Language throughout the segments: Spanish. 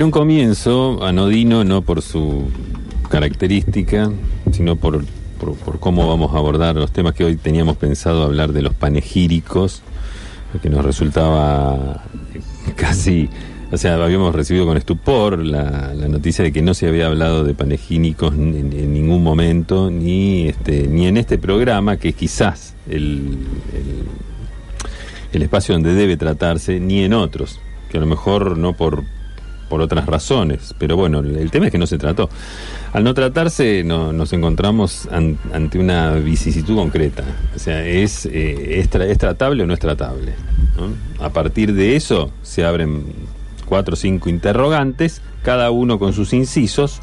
En un comienzo, anodino no por su característica, sino por, por, cómo vamos a abordar los temas que hoy teníamos pensado hablar de los panegíricos, que nos resultaba casi, o sea, habíamos recibido con estupor la, noticia de que no se había hablado de panegíricos en, ningún momento, ni, este, ni en este programa, que quizás el, el, el espacio donde debe tratarse, ni en otros, que a lo mejor no por por otras razones, pero bueno, el, tema es que no se trató. Al no tratarse, no, nos encontramos an, ante una vicisitud concreta. O sea, ¿es, eh, es, tra es tratable o no es tratable? A partir de eso se abren cuatro o cinco interrogantes, cada uno con sus incisos.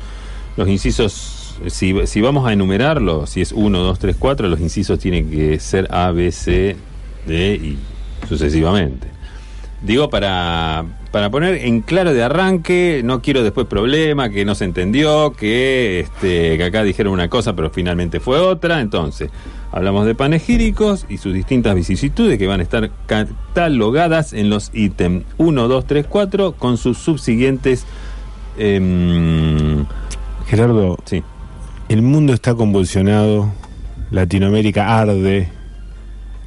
Los incisos, si, si vamos a enumerarlo, si es uno, dos, tres, cuatro, los incisos tienen que ser A, B, C, D y sucesivamente. Digo, para, para poner en claro de arranque, no quiero después problema, que no se entendió, que, este, que acá dijeron una cosa pero finalmente fue otra. Entonces, hablamos de panegíricos y sus distintas vicisitudes que van a estar catalogadas en los ítems 1, 2, 3, 4 con sus subsiguientes... Eh, Gerardo, sí. el mundo está convulsionado, Latinoamérica arde,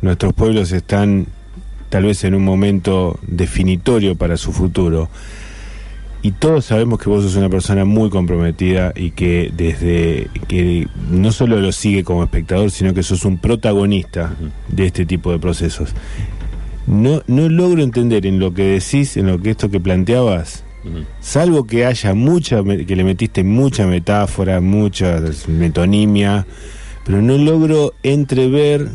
nuestros pueblos están tal vez en un momento definitorio para su futuro. Y todos sabemos que vos sos una persona muy comprometida y que desde que no solo lo sigue como espectador, sino que sos un protagonista de este tipo de procesos. No, no logro entender en lo que decís, en lo que esto que planteabas, salvo que haya mucha, que le metiste mucha metáfora, mucha metonimia, pero no logro entrever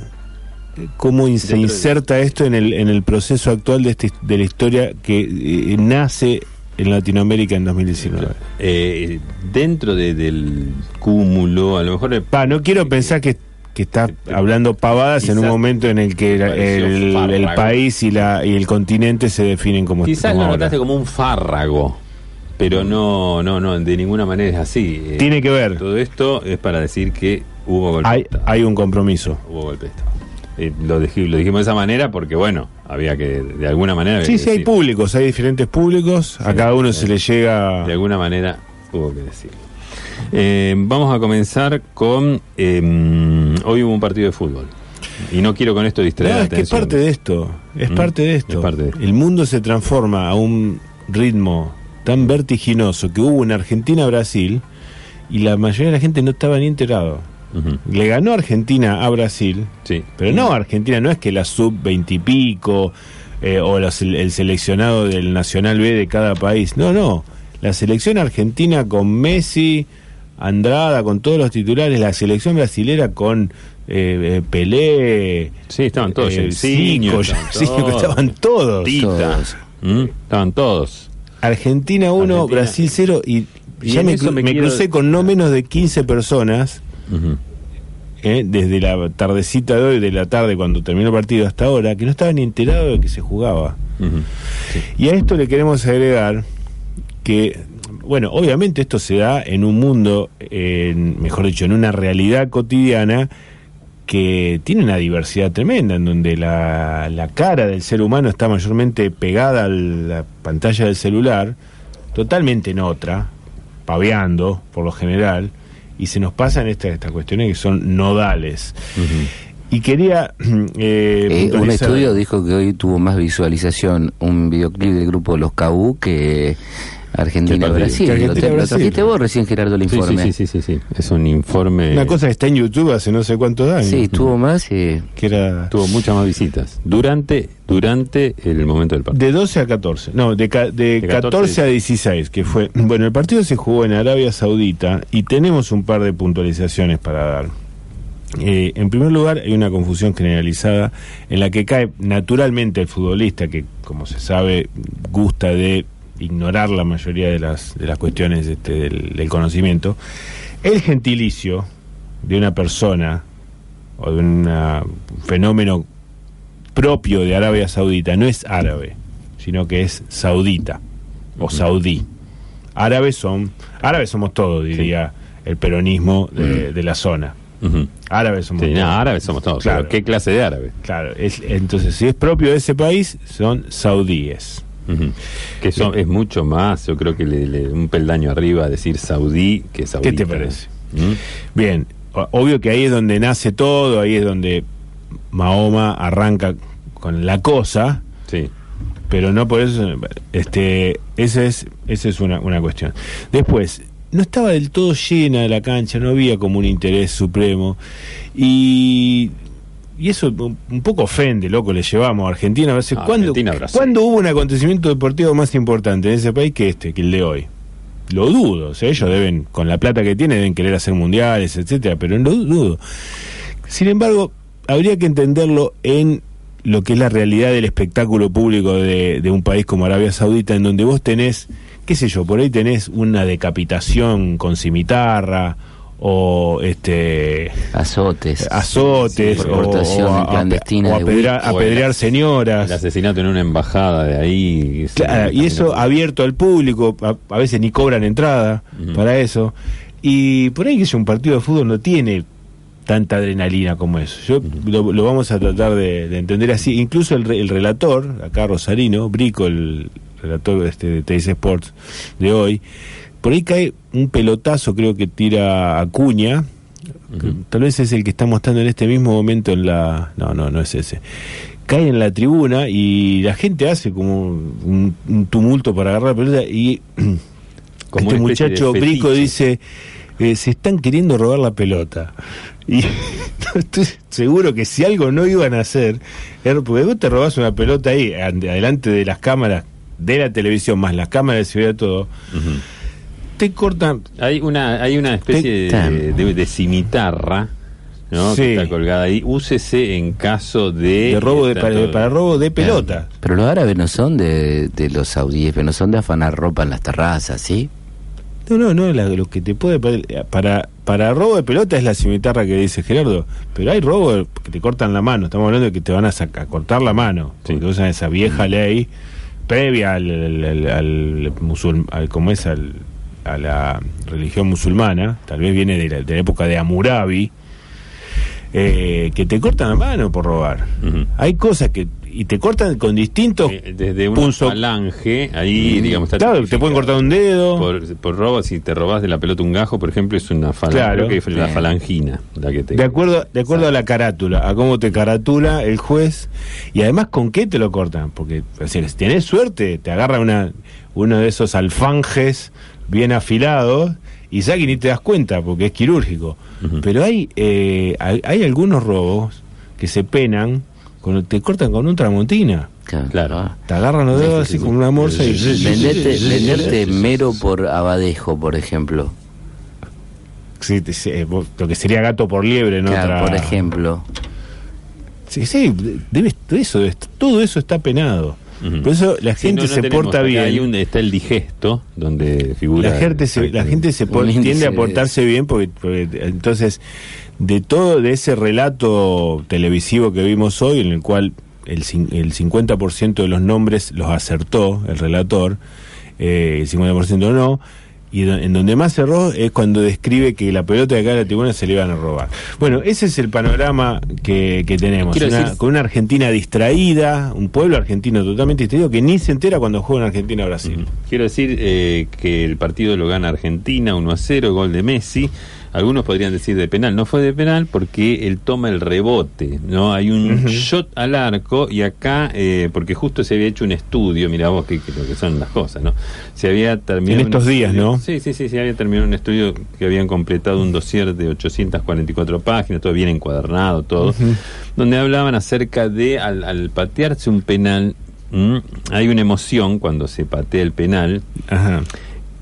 cómo se inserta esto en el, en el proceso actual de, este, de la historia que eh, nace en Latinoamérica en 2019. Eh, dentro de, del cúmulo, a lo mejor... Pa, no quiero pensar que, que está hablando pavadas en un momento en el que el, el, país y, la, y el continente se definen como... Quizás como lo notaste como un fárrago pero no, no, no, de ninguna manera es así. Eh, Tiene que ver. Todo esto es para decir que hubo golpe hay, hay un compromiso. Hubo golpe de Estado. Eh, lo, dij lo, dijimos de esa manera porque, bueno, había que, de alguna manera. Sí, sí, hay públicos, hay diferentes públicos, sí, a cada uno se le llega. De alguna manera hubo que decirlo. Eh, vamos a comenzar con. Eh, hoy hubo un partido de fútbol. Y no quiero con esto distraer. No, es que es parte de esto. Es, ¿Mm? parte de esto. es parte de esto. El mundo se transforma a un ritmo tan vertiginoso que hubo en Argentina-Brasil y la mayoría de la gente no estaba ni enterado. Uh -huh. Le ganó Argentina a Brasil, sí. pero no Argentina, no es que la sub 20 y pico eh, o el seleccionado del Nacional B de cada país. No, no. La selección argentina con Messi, Andrada, con todos los titulares, la selección brasilera con eh, Pelé. Sí, estaban todos. Eh, cinco, estaban, todos. estaban todos. Tita. Todos. ¿Mm? Estaban todos. Argentina 1, Brasil 0 y, y ya me, me, me quiero... crucé con no menos de 15 personas Uh -huh. eh, desde la tardecita de hoy, de la tarde cuando terminó el partido hasta ahora, que no estaban ni enterados de que se jugaba. Uh -huh. sí. Y a esto le queremos agregar que, bueno, obviamente esto se da en un mundo, en, mejor dicho, en una realidad cotidiana que tiene una diversidad tremenda, en donde la, la cara del ser humano está mayormente pegada a la pantalla del celular, totalmente en otra, paveando por lo general, y se nos pasan estas esta cuestiones que son nodales. Uh -huh. Y quería... Eh, eh, un estudio dijo que hoy tuvo más visualización un videoclip del grupo Los Cabú que Argentina-Brasil. Argentina, lo, vos recién, Gerardo, el informe. Sí, sí, sí, sí, sí, Es un informe... Una cosa que está en YouTube hace no sé cuántos años. Sí, tuvo más... Eh... Que era... Tuvo muchas más visitas. Durante durante el momento del partido. De 12 a 14. No, de, de, de 14, 14 a 16, que fue... Bueno, el partido se jugó en Arabia Saudita y tenemos un par de puntualizaciones para dar. Eh, en primer lugar, hay una confusión generalizada en la que cae naturalmente el futbolista, que como se sabe gusta de ignorar la mayoría de las, de las cuestiones este, del, del, conocimiento, el gentilicio de una persona o de una, un fenómeno propio de Arabia Saudita no es árabe, sino que es saudita o saudí. Árabes son, árabes somos todos, diría sí. el peronismo de, de la zona. Uh -huh. Árabes somos sí, todos. No, árabes somos todos. Claro. ¿Qué clase de árabe? Claro, es, entonces si es propio de ese país, son saudíes. Que eso es mucho más, yo creo que le, un peldaño arriba decir saudí que saudí. ¿Qué te parece? ¿Mm? Bien, obvio que ahí es donde nace todo, ahí es donde Mahoma arranca con la cosa. Sí. Pero no por eso, este, esa es, esa es una, una cuestión. Después, no estaba del todo llena la cancha, no había como un interés supremo. Y y eso un poco ofende, loco, le llevamos a Argentina. A veces, ¿cuándo, ¿Cuándo hubo un acontecimiento deportivo más importante en ese país que este, que el de hoy? Lo dudo, o sea, ellos deben, con la plata que tienen, deben querer hacer mundiales, etcétera, pero lo dudo. Sin embargo, habría que entenderlo en lo que es la realidad del espectáculo público de, de un país como Arabia Saudita, en donde vos tenés, qué sé yo, por ahí tenés una decapitación con cimitarra, o este azotes. azotes o, clandestina apedrear, señoras. el asesinato en una embajada de ahí y eso abierto al público a, veces ni cobran entrada para eso. Y por ahí que es un partido de fútbol no tiene tanta adrenalina como eso. Yo lo, vamos a tratar de, entender así. Incluso el, el, relator acá Rosarino Brico el relator este de Teis Sports de hoy por ahí cae un pelotazo, creo que tira Acuña. Tal vez es el que está mostrando en este mismo momento en la. No, no, no es ese. Cae en la tribuna y la gente hace como un, tumulto para agarrar la pelota y como este muchacho Brico dice. Eh, se están queriendo robar la pelota. Y estoy seguro que si algo no iban a hacer, porque vos te robás una pelota ahí, adelante de las cámaras de la televisión, más las cámaras de ciudad, todo te cortan. Hay una, hay una especie de, de, cimitarra. ¿no? Que está colgada ahí. Úsese en caso de. de robo de, para, robo de pelota. Pero los árabes no son de, de los saudíes, no son de afanar ropa en las terrazas, ¿sí? No, no, no, lo que te puede. Para, para robo de pelota es la cimitarra que dice Gerardo. Pero hay robo que te cortan la mano. Estamos hablando de que te van a, sacar, cortar la mano. Porque usan esa vieja ley previa al, al, al, al como es al a la religión musulmana, tal vez viene de la, época de Amurabi eh, que te cortan la mano por robar. Hay cosas que y te cortan con distintos desde un falange ahí digamos claro, te pueden cortar un dedo. Por, por robo si te robas de la pelota un gajo por ejemplo es una falange que es la falangina la que te de acuerdo de acuerdo a la carátula a cómo te caratula el juez y además con qué te lo cortan porque si tienes suerte te agarra una uno de esos alfanjes bien afilado y y ni te das cuenta porque es quirúrgico. Pero hay, eh, hay, algunos robos que se penan, cuando te cortan con un tramontina. Claro. Te agarran los dedos así como una morsa y... Venderte, venderte mero por abadejo, por ejemplo. Sí, eh, lo que sería gato por liebre, ¿no? por ejemplo. Sí, sí, debe, eso, todo eso está penado. Por eso la gente se porta bien. Hay un, está el digesto, donde figura. La gente se, la gente se tiende a portarse bien, porque, entonces, de todo de ese relato televisivo que vimos hoy, en el cual el, el 50% de los nombres los acertó el relator, eh, el 50% no y en donde más erró es cuando describe que la pelota de acá de la tribuna se le iban a robar. Bueno, ese es el panorama que, tenemos. con una Argentina distraída, un pueblo argentino totalmente distraído que ni se entera cuando juega en Argentina-Brasil. Quiero decir eh, que el partido lo gana Argentina 1 a 0, gol de Messi algunos podrían decir de penal, no fue de penal porque él toma el rebote, ¿no? Hay un shot al arco y acá, eh, porque justo se había hecho un estudio, mira vos que, lo que son las cosas, ¿no? Se había terminado... En estos días, ¿no? Sí, sí, sí, se había terminado un estudio que habían completado un dossier de 844 páginas, todo bien encuadernado, todo, donde hablaban acerca de al, patearse un penal, hay una emoción cuando se patea el penal. Ajá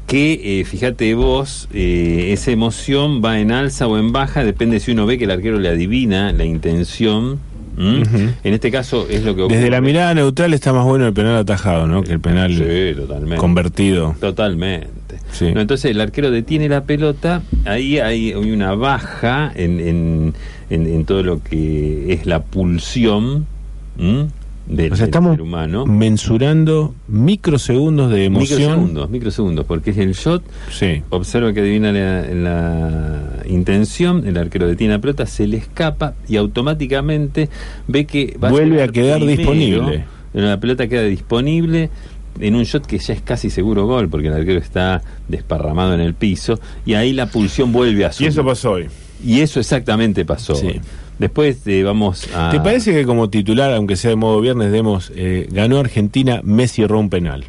que, eh, fíjate vos, eh, esa emoción va en alza o en baja, depende si uno ve que el arquero le adivina la intención. En este caso es lo que ocurre. Desde la mirada neutral está más bueno el penal atajado, ¿no? Que el penal convertido. Totalmente. entonces el arquero detiene la pelota, ahí hay, una baja en, en, en, todo lo que es la pulsión o sea, estamos humano. mensurando microsegundos de emoción. Microsegundos, microsegundos, porque es el shot. Sí. Observa que adivina la, intención, el arquero detiene la pelota, se le escapa y automáticamente ve que vuelve a, quedar disponible. La pelota queda disponible en un shot que ya es casi seguro gol, porque el arquero está desparramado en el piso, y ahí la pulsión vuelve a subir. Y eso pasó hoy. Y eso exactamente pasó. Sí. Después eh, vamos a... ¿Te parece que como titular, aunque sea de modo viernes, demos, eh, ganó Argentina, Messi erró un penal?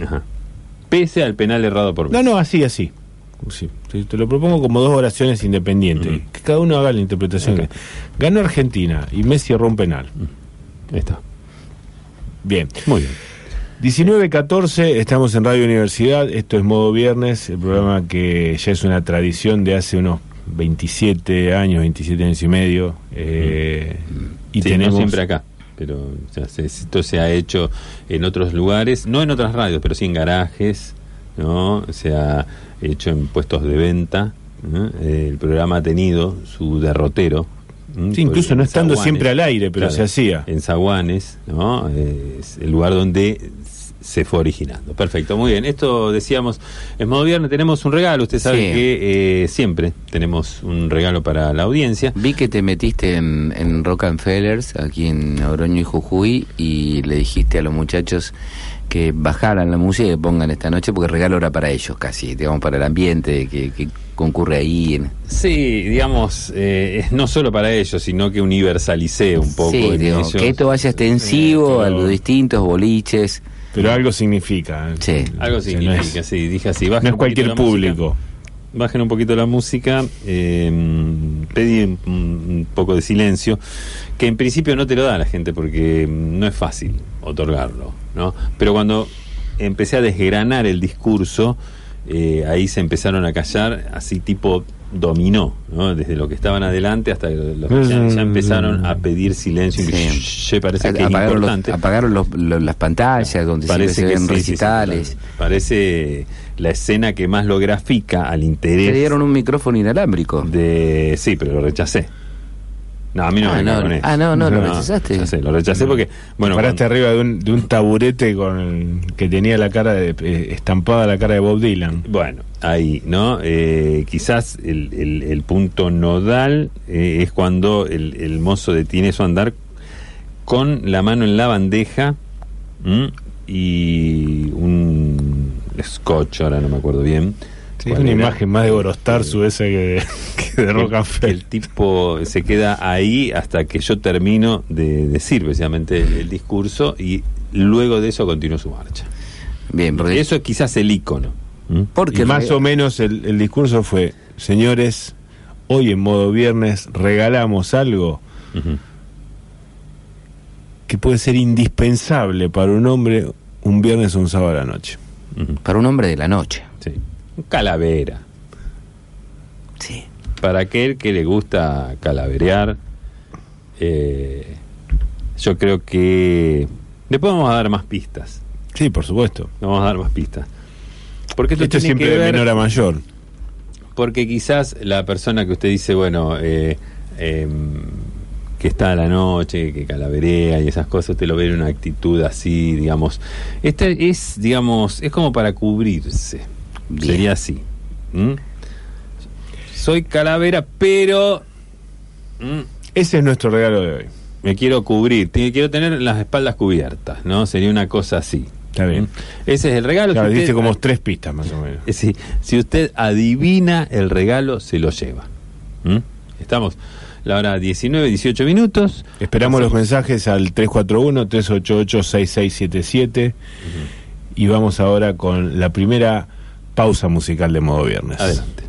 Ajá. Pese al penal errado por No, Messi. no, así, así. Sí, te- te lo propongo como dos oraciones independientes. Que cada uno haga la interpretación. Ok. que- Ganó Argentina y Messi erró un penal. Ahí está. Bien. Muy bien. 19.14, estamos en Radio Universidad, esto es Modo Viernes, el programa que ya es una tradición de hace unos 27 años, 27 años y medio. eh, y Sí, tenemos no siempre acá, pero o sea, se- esto se ha hecho en otros lugares, no en otras radios, pero sí en garajes, ¿no? Se ha hecho en puestos de venta. ¿no? Eh, el programa ha tenido su derrotero. Sí, incluso no estando Zaguanes, siempre al aire, pero se hacía. En Zaguanes, ¿no? Es el lugar donde se fue originando. Perfecto, muy bien. Esto decíamos, en modo viernes tenemos un regalo. Usted sabe Sí. que eh, siempre tenemos un regalo para la audiencia. Vi que te metiste en, en Rockefellers, aquí en Oroño y Jujuy, y le dijiste a los muchachos que bajaran la música y que pongan esta noche, porque el regalo era para ellos casi, digamos, para el ambiente que, que concurre ahí. en- Sí, digamos, eh, no solo para ellos, sino que universalicé un poco sí, digo, ellos. que esto vaya extensivo Eh, a los distintos boliches. Pero algo significa. ¿eh? Sí. Algo O sea, no significa, es- sí, dije así. bajen No es un poquito cualquier la música, público. bajen un poquito la música, eh, pedí un, un poco de silencio, que en principio no te lo da la gente porque no es fácil otorgarlo, ¿no? Pero cuando empecé a desgranar el discurso, eh, ahí se empezaron a callar, así tipo dominó, ¿no? Desde lo que estaban adelante hasta los que ya, ya empezaron a pedir silencio. Sí. parece que es apagaron los- importante. apagaron los- los- las pantallas donde siempre se ven sí, sí, sí, recitales. Parece la escena que más lo grafica al Te interés dieron un micrófono inalámbrico. de... Sí, pero lo rechacé. No, a mí no Ah, me no, con eso. ah, no, no, lo rechazaste. rechacé, lo rechacé porque... Bueno, Paraste cuando- arriba de un, de un taburete con que tenía la cara de, eh, estampada la cara de Bob Dylan. Bueno, ahí, ¿no? Eh, quizás el, el- el punto nodal eh, es cuando el, el mozo detiene su andar con la mano en la bandeja ¿m? y un scotch, ahora no me acuerdo bien. Sí, es una era. imagen más de Gorostarzu esa que de, que de El- Rockefeller. El tipo se queda ahí hasta que yo termino de decir precisamente el, el discurso y luego de eso continúo su marcha. Bien, porque Eso es quizás el icono. porque y más o menos el, el discurso fue, señores, hoy en modo viernes regalamos algo que puede ser indispensable para un hombre un viernes o un sábado a la noche. para un hombre de la noche. Un calavera. Sí. Para aquel que le gusta calaverear, eh, yo creo que le podemos dar más pistas. Sí, por supuesto. Le Vamos a dar más pistas. Porque esto, Esto es tiene siempre que de ver- menor a mayor. Porque quizás la persona que usted dice, bueno, eh, em, que está a la noche, que calaverea y esas cosas, usted lo ve en una actitud así, digamos. Este es, digamos, es como para cubrirse. Bien. Sería así. ¿Mm? Soy calavera, pero ¿Mm? Ese es nuestro regalo de hoy. me quiero cubrir, te- quiero tener las espaldas cubiertas, ¿no? Sería una cosa así. Está bien. ¿Mm? Ese es el regalo. Claro, Si usted- como tres pistas más o menos. Sí, si usted adivina el regalo, se lo lleva. ¿Mm? Estamos la hora 19, 18 minutos. Esperamos los mensajes al 341-388-6677 y vamos ahora con la primera pausa musical de modo viernes. Adelante.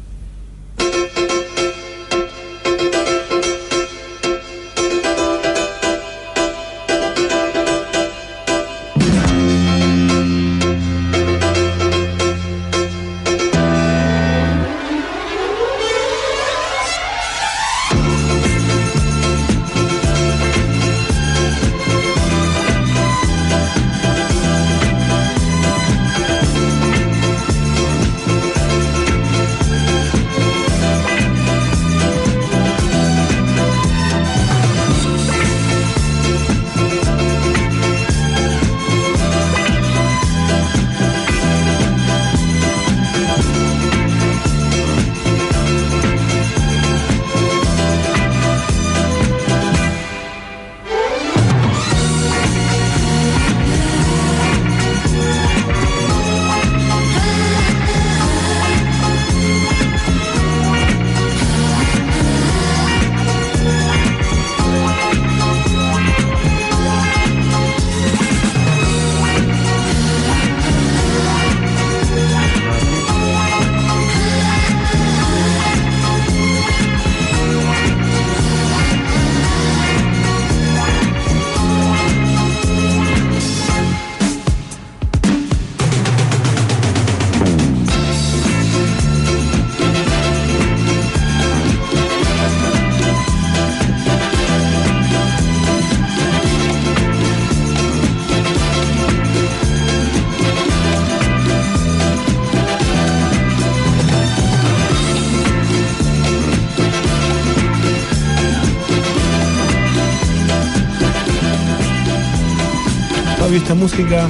Música?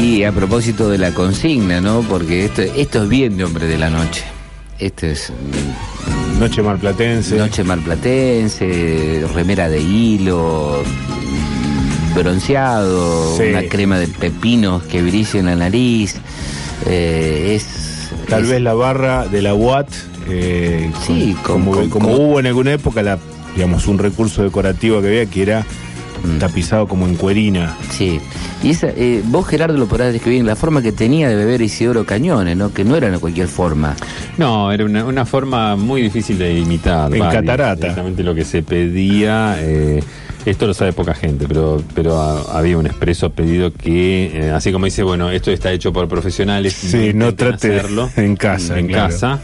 Y a propósito de la consigna, ¿no? Porque esto, esto es bien de hombre de la noche. Este es mm, Noche marplatense. noche marplatense, remera de hilo, bronceado, Sí. una crema de pepinos que brilla en la nariz. Eh, es Tal es- vez la barra de la UAT, eh, Sí, con- con- como, con- como hubo en alguna época, la, digamos, un recurso decorativo que había que era Mm. tapizado como en cuerina. Sí, y esa, eh, vos Gerardo lo podrás describir la forma que tenía de beber Isidoro Cañones, ¿no? Que no era de cualquier forma. No, era una, una forma muy difícil de imitar. En Vale, catarata. Exactamente lo que se pedía. eh, esto lo sabe poca gente, pero, pero ah, había un expreso pedido que, eh, así como dice, bueno, esto está hecho por profesionales. Sí, no intenten trate hacerlo en casa, En claro. casa.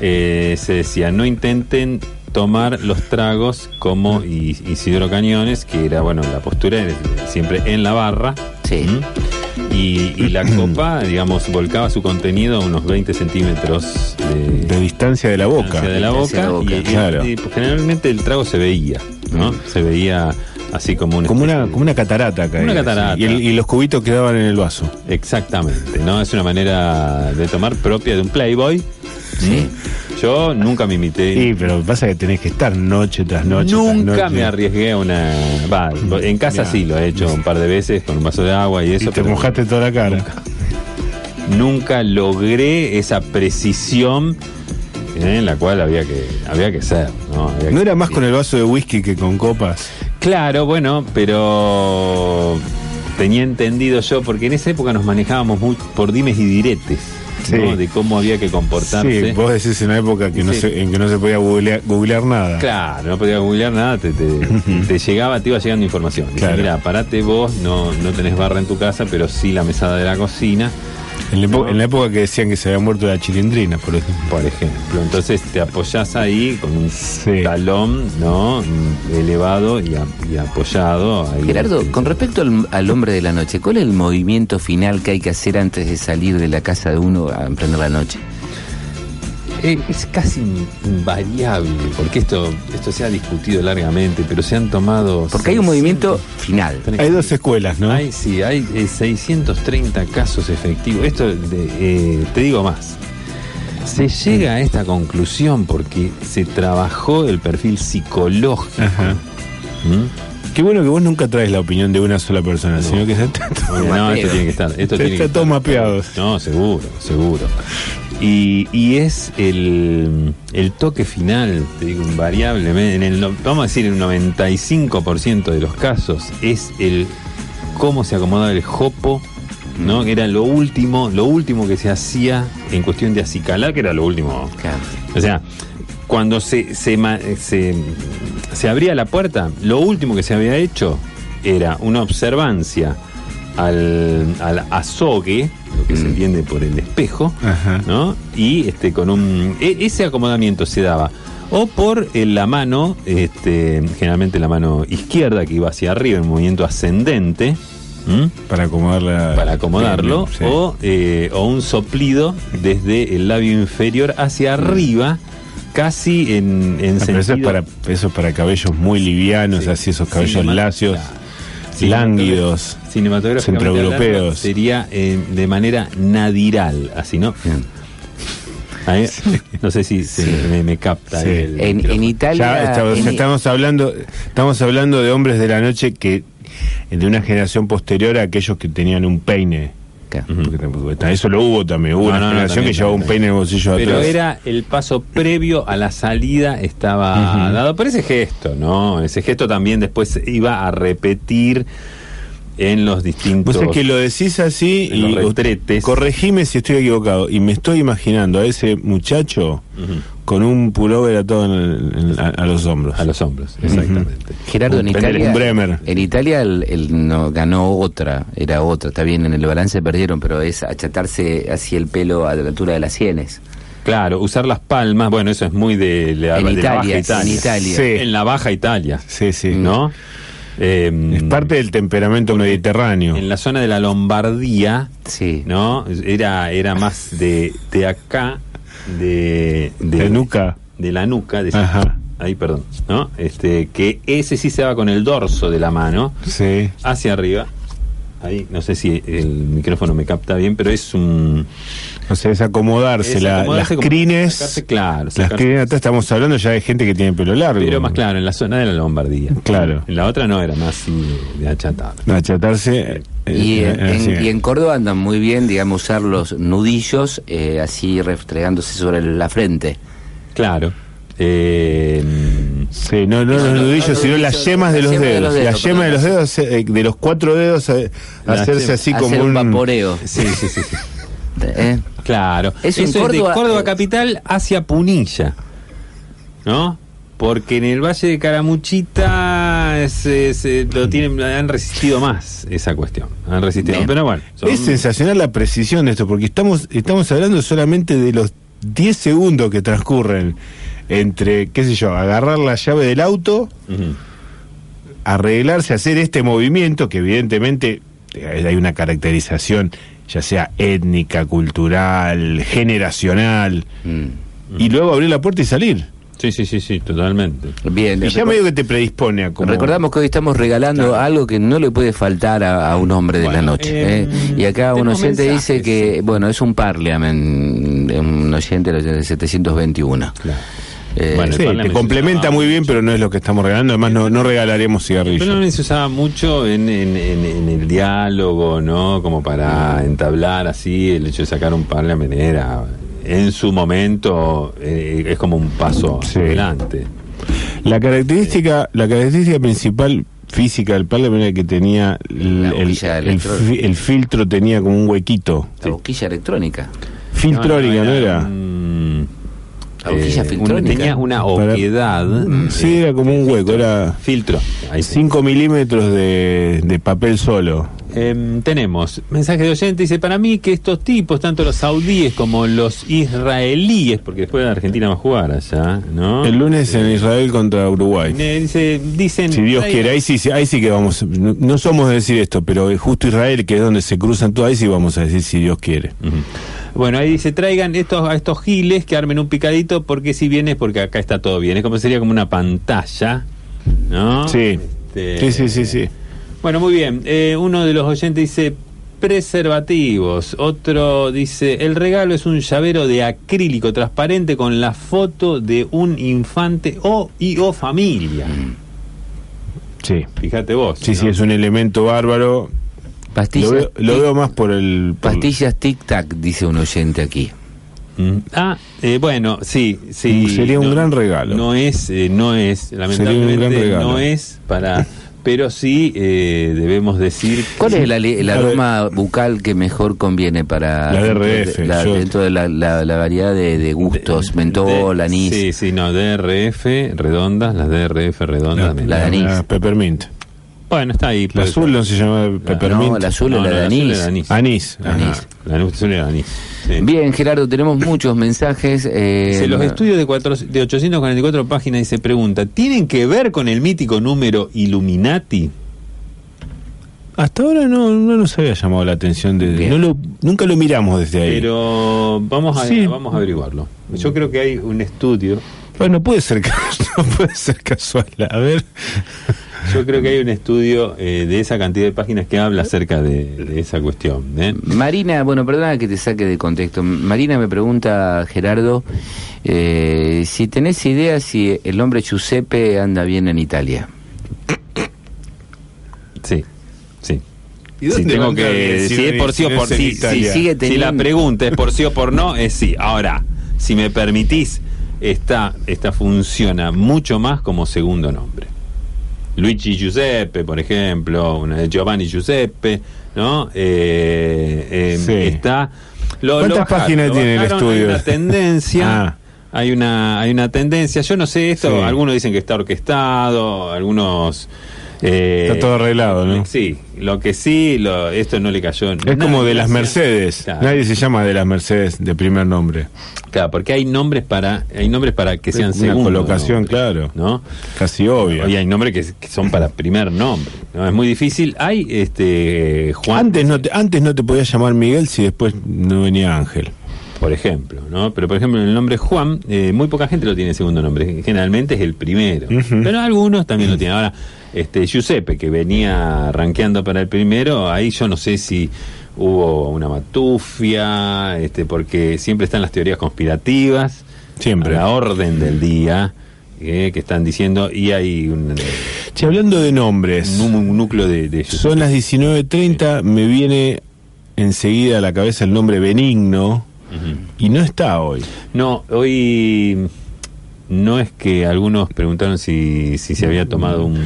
eh, se decía, no intenten tomar los tragos como I- Isidoro Cañones, que era, bueno, la postura era siempre en la barra. Sí. ¿Mm? Y, y la copa, digamos, volcaba su contenido a unos 20 centímetros de, De distancia de la boca. de la boca. de la boca, y, claro. y, pues, generalmente el trago se veía, ¿no? Se veía así como una. Como una, como una catarata caía, Una catarata. sí. Y, el- y los cubitos quedaban en el vaso. Exactamente, ¿no? Es una manera de tomar propia de un Playboy. Sí. Yo nunca me imité. Sí, pero pasa que tenés que estar noche tras noche. Nunca tras noche. me arriesgué a una. Va, en casa Mirá. sí lo he hecho un par de veces con un vaso de agua y Y eso. te mojaste toda la cara. nunca logré esa precisión eh, en la cual había que había que ser. ¿no? Había ¿No era más con el vaso de whisky que con copas? Claro, bueno, pero tenía entendido yo, porque en esa época nos manejábamos muy por dimes y diretes, de cómo había que comportarse. Sí, vos decís en una época que no Sí. se, en que no se podía googlear, googlear nada. Claro, no podía googlear nada, te, te- te llegaba, te iba llegando información. Dice, Claro. mira, parate vos, no, no tenés barra en tu casa, pero sí la mesada de la cocina, En, la época, No. en la época que decían que se había muerto la chilindrina, por ejemplo. por ejemplo. Entonces te apoyás ahí con un Sí. talón, ¿no? Elevado y, a- y apoyado. Ahí Gerardo, Este, con respecto al, al hombre de la noche, ¿cuál es el movimiento final que hay que hacer antes de salir de la casa de uno a emprender la noche? Eh, es casi in- invariable, porque esto, esto se ha discutido largamente, pero se han tomado... Porque hay un 600 movimiento final. Hay dos escuelas, ¿no? Hay, sí, hay eh, 630 casos efectivos. Esto, de, eh, te digo más. Se llega a esta conclusión porque se trabajó el perfil psicológico. Ajá. ¿Mm? Qué bueno que vos nunca traes la opinión de una sola persona, sino que está todo- Oye, no, esto tiene que estar. Esto Está tiene que todo estar. mapeado. No, seguro, seguro. Y, y es el, el toque final, te digo, invariablemente, en el, no- vamos a decir, en un 95% de los casos, es el cómo se acomodaba el jopo, ¿no? Que era lo último, lo último que se hacía en cuestión de acicalar, que era lo último. Claro. O sea, cuando se, se, se abría la puerta, lo último que se había hecho era una observancia al, al azogue, lo que se Mm. entiende por el espejo, Ajá. ¿no? Y este con un e- ese acomodamiento se daba o por eh, la mano, este, generalmente la mano izquierda que iba hacia arriba en movimiento ascendente. Para acomodarla. para acomodarlo, Bien, sí. o, eh, o un soplido desde el labio inferior hacia arriba, casi en, en Ah, eso es, para, eso es para cabellos muy livianos, Sí. así esos cabellos Cinema- lacios, Claro. lánguidos. Cinematográficamente centroeuropeos. hablando, sería eh, de manera nadiral, así, ¿no? Bien. Ahí, no sé si se me, me capta. Sí. el En, Italia. Ya estamos, en- estamos hablando, estamos hablando de hombres de la noche que de una generación posterior a aquellos que tenían un peine. Porque tampoco- eso lo hubo también. Hubo No, una no, no, también, que llevaba un peine en el bolsillo de Pero atrás. era el paso previo a la salida, estaba Ujú. dado por ese gesto, ¿no? Ese gesto también después iba a repetir en los distintos. Vos es que lo decís así y retretes. corregime si estoy equivocado. Y me estoy imaginando a ese muchacho con un pullover atado en el- en- a, a los hombros. A los hombros, exactamente. Gerardo, en Italia. un Bremer. En Italia el, el no, ganó otra, era otra. Está bien, en el balance perdieron, pero es achatarse hacia el pelo a la altura de las sienes. Claro, usar las palmas, bueno, eso es muy de, la- En de la Italia, Baja Italia. en Italia. Sí. En la Baja Italia, Sí, sí. ¿no? Eh, Es parte del temperamento mediterráneo. En la zona de la Lombardía, Sí. ¿no? Era, era más de, de acá, de, De nuca. de la nuca, de Ajá. ahí, perdón, ¿no? Este, que ese sí se va con el dorso de la mano Sí. hacia arriba ahí, no sé si el micrófono me capta bien, pero es un... O sea, es acomodarse, es la- acomodarse las crines. sacarse, claro, Las crines, acá estamos hablando ya de gente que tiene pelo largo. Pero más claro, en la zona de la Lombardía. Claro. En la otra no, era más así de achatar. Achatarse. eh, Y, eh, en, y en Córdoba andan muy bien, digamos, usar los nudillos eh, así restregándose sobre la frente. Claro. Eh, Sí, no, no No, los nudillos, no, sino las yemas de los dedos. los dedos, La yema de los dedos, eh, de los cuatro dedos, eh, hacerse yema. así Hacer como un un. vaporeo. sí, sí, sí. sí. ¿eh? Claro. Eso es de Córdoba, capital hacia Punilla. ¿No? Porque en el Valle de Caramuchita es- es, eh, lo tienen, han resistido más esa cuestión. Han resistido. Bien. Pero bueno. son- Es sensacional la precisión de esto, porque estamos, estamos hablando solamente de los 10 segundos que transcurren entre, qué sé yo, agarrar la llave del auto, arreglarse, hacer este movimiento, que evidentemente eh, hay una caracterización, ya sea étnica, cultural, generacional, Mm. y luego abrir la puerta y salir. Sí, sí, sí, sí, totalmente. Bien, Y ya medio que te predispone a como... Recordamos que hoy estamos regalando Claro. algo que no le puede faltar a, a un hombre de la noche. eh, ¿eh? Y acá un oyente mensajes, dice que, bueno, es un Parliament, un oyente del 721. Claro. Eh, Bueno, Sí, te complementa muy bien, pero no es lo que estamos regalando. Además, no, no regalaremos Pero cigarrillos. no se usaba mucho en, en- en- en el diálogo, ¿no? Como para entablar así el hecho de sacar un parlamento era en su momento eh, es como un paso Sí. adelante. La característica, la característica principal física del Parliament era que tenía el, el- boquilla el electrónica. fi- el filtro tenía como un huequito. La boquilla electrónica. Filtrónica, ¿no, era? un- La boquilla un- filtrónica. tenía una Para- oquedad. Sí, era como un hueco, era Filtro. Ahí sí. 5 milímetros de, de papel solo. Em, tenemos mensaje de oyente, dice, para mí que estos tipos, tanto los saudíes como los israelíes, porque después de Argentina va a jugar allá, ¿no? El lunes en Israel contra Uruguay. Eh, dice, dicen... Si Dios quiere, ahí sí, ahí sí que vamos. No, no somos de decir esto, pero justo Israel, que es donde se cruzan todas, ahí sí vamos a decir si Dios quiere. Bueno, ahí dice, traigan estos, a estos giles que armen un picadito, porque si vienes, porque acá está todo bien. Es como sería como una pantalla, ¿no? Sí. Este, Sí, sí, sí, sí. Bueno, muy bien. Eh, uno de los oyentes dice preservativos. Otro dice, el regalo es un llavero de acrílico transparente con la foto de un infante o y o familia. Sí. Fíjate vos. Sí, ¿no? sí, es un elemento bárbaro. Pastillas, Lo veo, lo tic- veo más por el. por- pastillas tic-tac, dice un oyente aquí. Mm. Ah, eh, bueno, sí, sí. Sería un gran regalo. No es, eh, no es, lamentablemente no es para, pero sí eh, debebemos decir. ¿Cuál es el, el aroma bucal que mejor conviene para La dentro DRF, de, la- yo- dentro de la, la- la variedad de, de gustos, de- mentol, de- anís? Sí, sí, no, DRF redondas, las DRF redondas. la de anís. la peppermint. Bueno, está ahí. La puede azul no se llama peppermint. no, la azul No, es la no, de anís. anís. Anís. La azul era anís. sí. Bien, Gerardo, tenemos muchos mensajes. eh, los estudios de, cuatro- de 844 páginas y se pregunta, ¿tienen que ver con el mítico número Illuminati? Hasta ahora no, no nos había llamado la atención. De, Bien. no lo, nunca lo miramos desde ahí. Pero vamos a, Sí. vamos a averiguarlo. Yo creo que hay un estudio, Bueno, puede ser, no puede ser casual. A ver. Yo creo que hay un estudio eh, de esa cantidad de páginas que habla acerca de, de esa cuestión. ¿eh? Marina, bueno, perdona que te saque de contexto. Marina me pregunta, Gerardo, eh, si tenés idea si el hombre Giuseppe anda bien en Italia. Sí, sí. ¿Y dónde Sí, tengo que bien si si es por sí si o por sí, si, sigue si teniendo- la pregunta es por sí o por no, es sí. Ahora, si me permitís, esta, esta funciona mucho más como segundo nombre. Luigi Giuseppe, por ejemplo, una de Giovanni Giuseppe, ¿no? Eh, eh, Sí. Está. Lo, ¿Cuántas lo bajaron, páginas lo tiene el estudio? Hay una tendencia. Ah. Hay una, hay una tendencia, yo no sé esto, Sí. algunos dicen que está orquestado, algunos... eh, Está todo arreglado, ¿no? Sí, lo que sí, lo, esto no le cayó. Es como de las Mercedes. Claro, Nadie se llama de las Mercedes de primer nombre. claro, porque hay nombres para, hay nombres para que sean Una segundo colocación, nombre, claro. ¿no? Casi obvio. Y hay nombres que, que son para primer nombre. ¿no? Es muy difícil. Hay este Juan, Antes no, te, antes no te podías llamar Miguel si después no venía Ángel. Por ejemplo, ¿no? Pero por ejemplo, el nombre Juan, eh, muy poca gente lo tiene segundo nombre. Generalmente es el primero. Pero algunos también lo tienen. Ahora, Este, Giuseppe, que venía rankeando para el primero, ahí yo no sé si hubo una matufia, este, porque siempre están las teorías conspirativas, Siempre. a la orden del día, eh, que están diciendo, y hay un, Che, hablando de nombres, un- un núcleo de, son las 19.30, me viene enseguida a la cabeza el nombre Benigno Y no está hoy. No, hoy no es que algunos preguntaron si, si se había tomado un...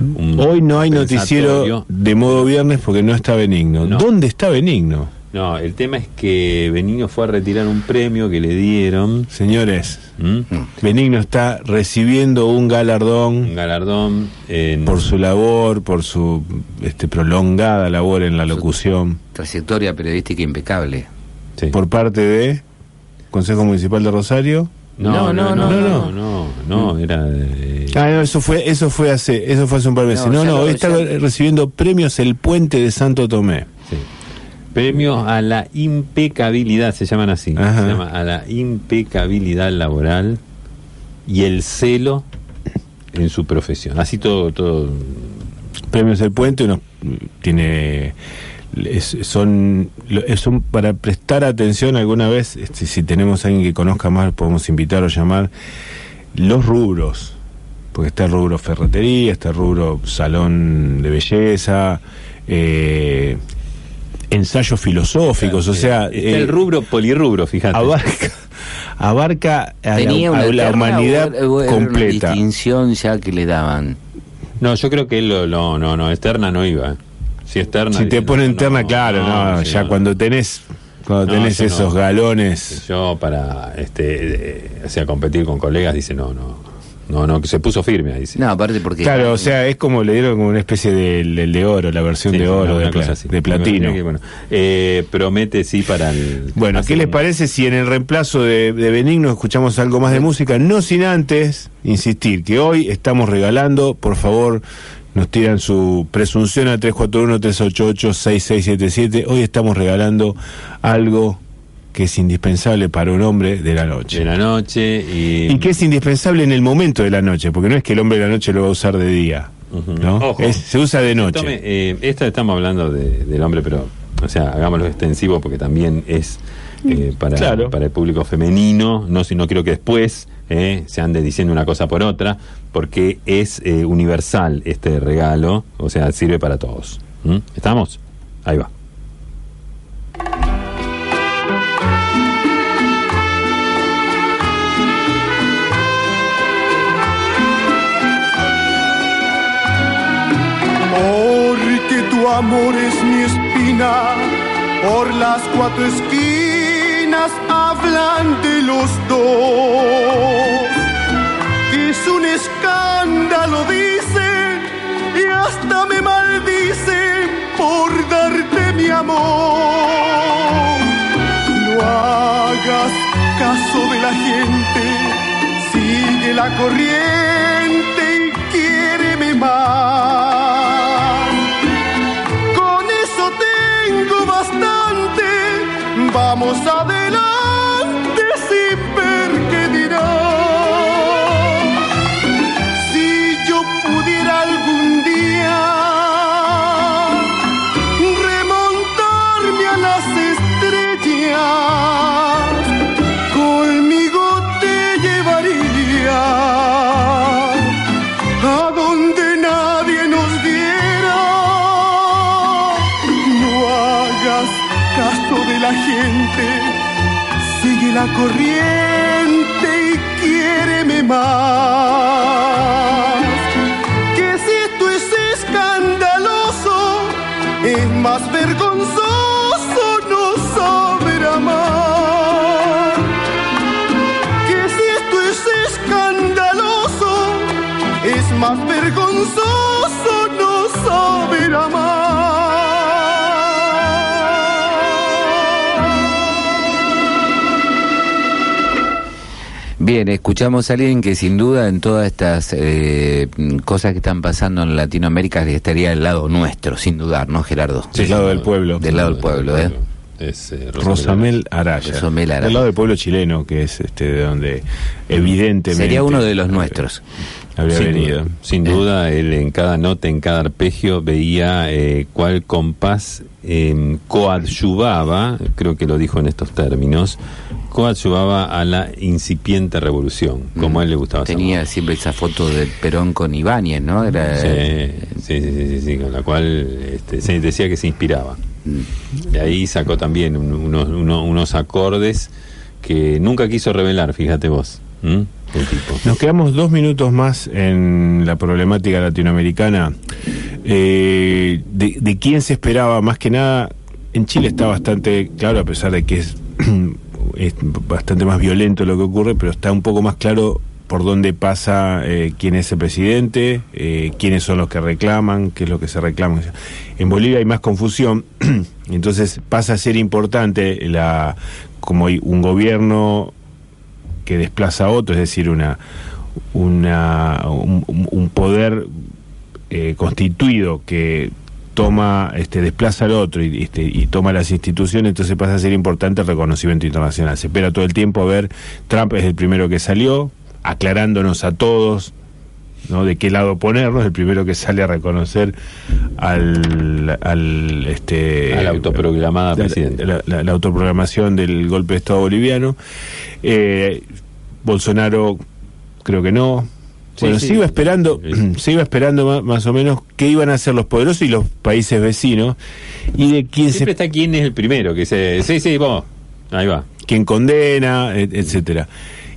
un Hoy no hay noticiero de modo viernes porque no está Benigno. No. ¿Dónde está Benigno? No, el tema es que Benigno fue a retirar un premio que le dieron. Señores, ¿m? Benigno está recibiendo un galardón Un galardón en... por su labor, por su este, prolongada labor en la locución, Trayectoria periodística impecable. Sí. por parte de Consejo Municipal de Rosario. No, no, no, no, no, no, no, era... de- Ah, no, eso fue, eso fue hace, eso fue hace un par de meses. No, No, hoy está ya- recibiendo premios el Puente de Santo Tomé. sí. Premios a la impecabilidad, se llaman así. Ajá. Se llama a la impecabilidad laboral y el celo en su profesión. Así todo, todo. Premios el Puente uno tiene es- son lo- es un- para prestar atención alguna vez este, si tenemos a alguien que conozca más podemos invitar o llamar los rubros porque está el rubro ferretería está el rubro salón de belleza eh, ensayos filosóficos o sea Está eh, el rubro polirrubro, fíjate. abarca abarca a Tenía la, a humanidad o- o era una completa distinción ya que le daban. No, yo creo que él lo, no, no, no, externa no iba. Si externa. si te dice, ponen no, terna no, claro no, ya no. cuando tenés cuando No, tenés esos no. galones Yo para, este, eh, o sea, competir con colegas, dice, no, no, no, no, que se puso firme, ahí dice. No, aparte porque... claro o sea es como le dieron como una especie de, del de oro la versión Sí, de oro de, una pla- cosa así. de platino bueno, eh, promete sí para el. bueno ¿qué les un- parece si en el reemplazo de, de Benigno escuchamos algo más de música no sin antes insistir que hoy estamos regalando por favor nos tiran su presunción a 341-388-6677 hoy estamos regalando algo que es indispensable para un hombre de la noche De la noche y. Y que es indispensable en el momento de la noche, porque no es que el hombre de la noche lo va a usar de día. ¿no? Ojo. Es- se usa de noche. Tome, eh, esta estamos hablando de- del hombre, pero, o sea, hagámoslo extensivo porque también es eh, para, Claro. para el público femenino. No, si no quiero que después eh, se ande diciendo una cosa por otra, porque es eh, universal este regalo, o sea, sirve para todos. ¿Mm? ¿Estamos? Ahí va. Porque tu amor es mi espina, por las cuatro esquinas hablan de los dos. Es un escándalo, dicen, y hasta me maldicen por darte mi amor. No hagas caso de la gente, sigue la corriente y quiéreme más. Con eso tengo bastante, vamos adelante la corriente Bien, escuchamos a alguien que sin duda en todas estas eh, cosas que están pasando en Latinoamérica estaría al lado nuestro, sin dudar, ¿no, Gerardo? Del lado del pueblo. Del lado del pueblo, ¿eh? Es eh, Rosamel Araya. Rosamel Araya. Del lado del pueblo chileno, que es este de donde evidentemente. Sería uno de los nuestros. habría sin venido. duda, sin duda, él en cada nota, en cada arpegio, veía eh, cuál compás eh, coadyuvaba, creo que lo dijo en estos términos, coadyuvaba a la incipiente revolución, como a él le gustaba Tenía siempre esa foto de Perón con Ibáñez, ¿no? Era, Sí, sí, sí, sí, sí, sí, con la cual este, se decía que se inspiraba. Mm. De ahí sacó también un- unos, uno- unos acordes que nunca quiso revelar, fíjate vos. tipo. Nos quedamos dos minutos más en la problemática latinoamericana. Eh, de, de quién se esperaba? Más que nada, en Chile está bastante claro, a pesar de que es, es bastante más violento lo que ocurre, pero está un poco más claro por dónde pasa eh, quién es el presidente, eh, quiénes son los que reclaman, qué es lo que se reclama. En Bolivia hay más confusión, entonces pasa a ser importante la como hay un gobierno que desplaza a otro, es decir, una, una un, poder eh, constituido que toma, este, desplaza al otro y, este, y toma las instituciones, entonces pasa a ser importante el reconocimiento internacional. Se espera todo el tiempo a ver, Trump es el primero que salió, aclarándonos a todos ¿no? de qué lado ponernos, el primero que sale a reconocer al, al este A la autoproclamada la- presidenta. la, la- la autoprogramación del golpe de Estado boliviano. Eh, Bolsonaro creo que no. Sí, bueno, sí. se iba esperando, Sí. se iba esperando ma- más, o menos qué iban a hacer los poderosos y los países vecinos y de quién se Siempre está quién es el primero que se. Sí, sí, vos. Ahí va. quién condena, et- etcétera.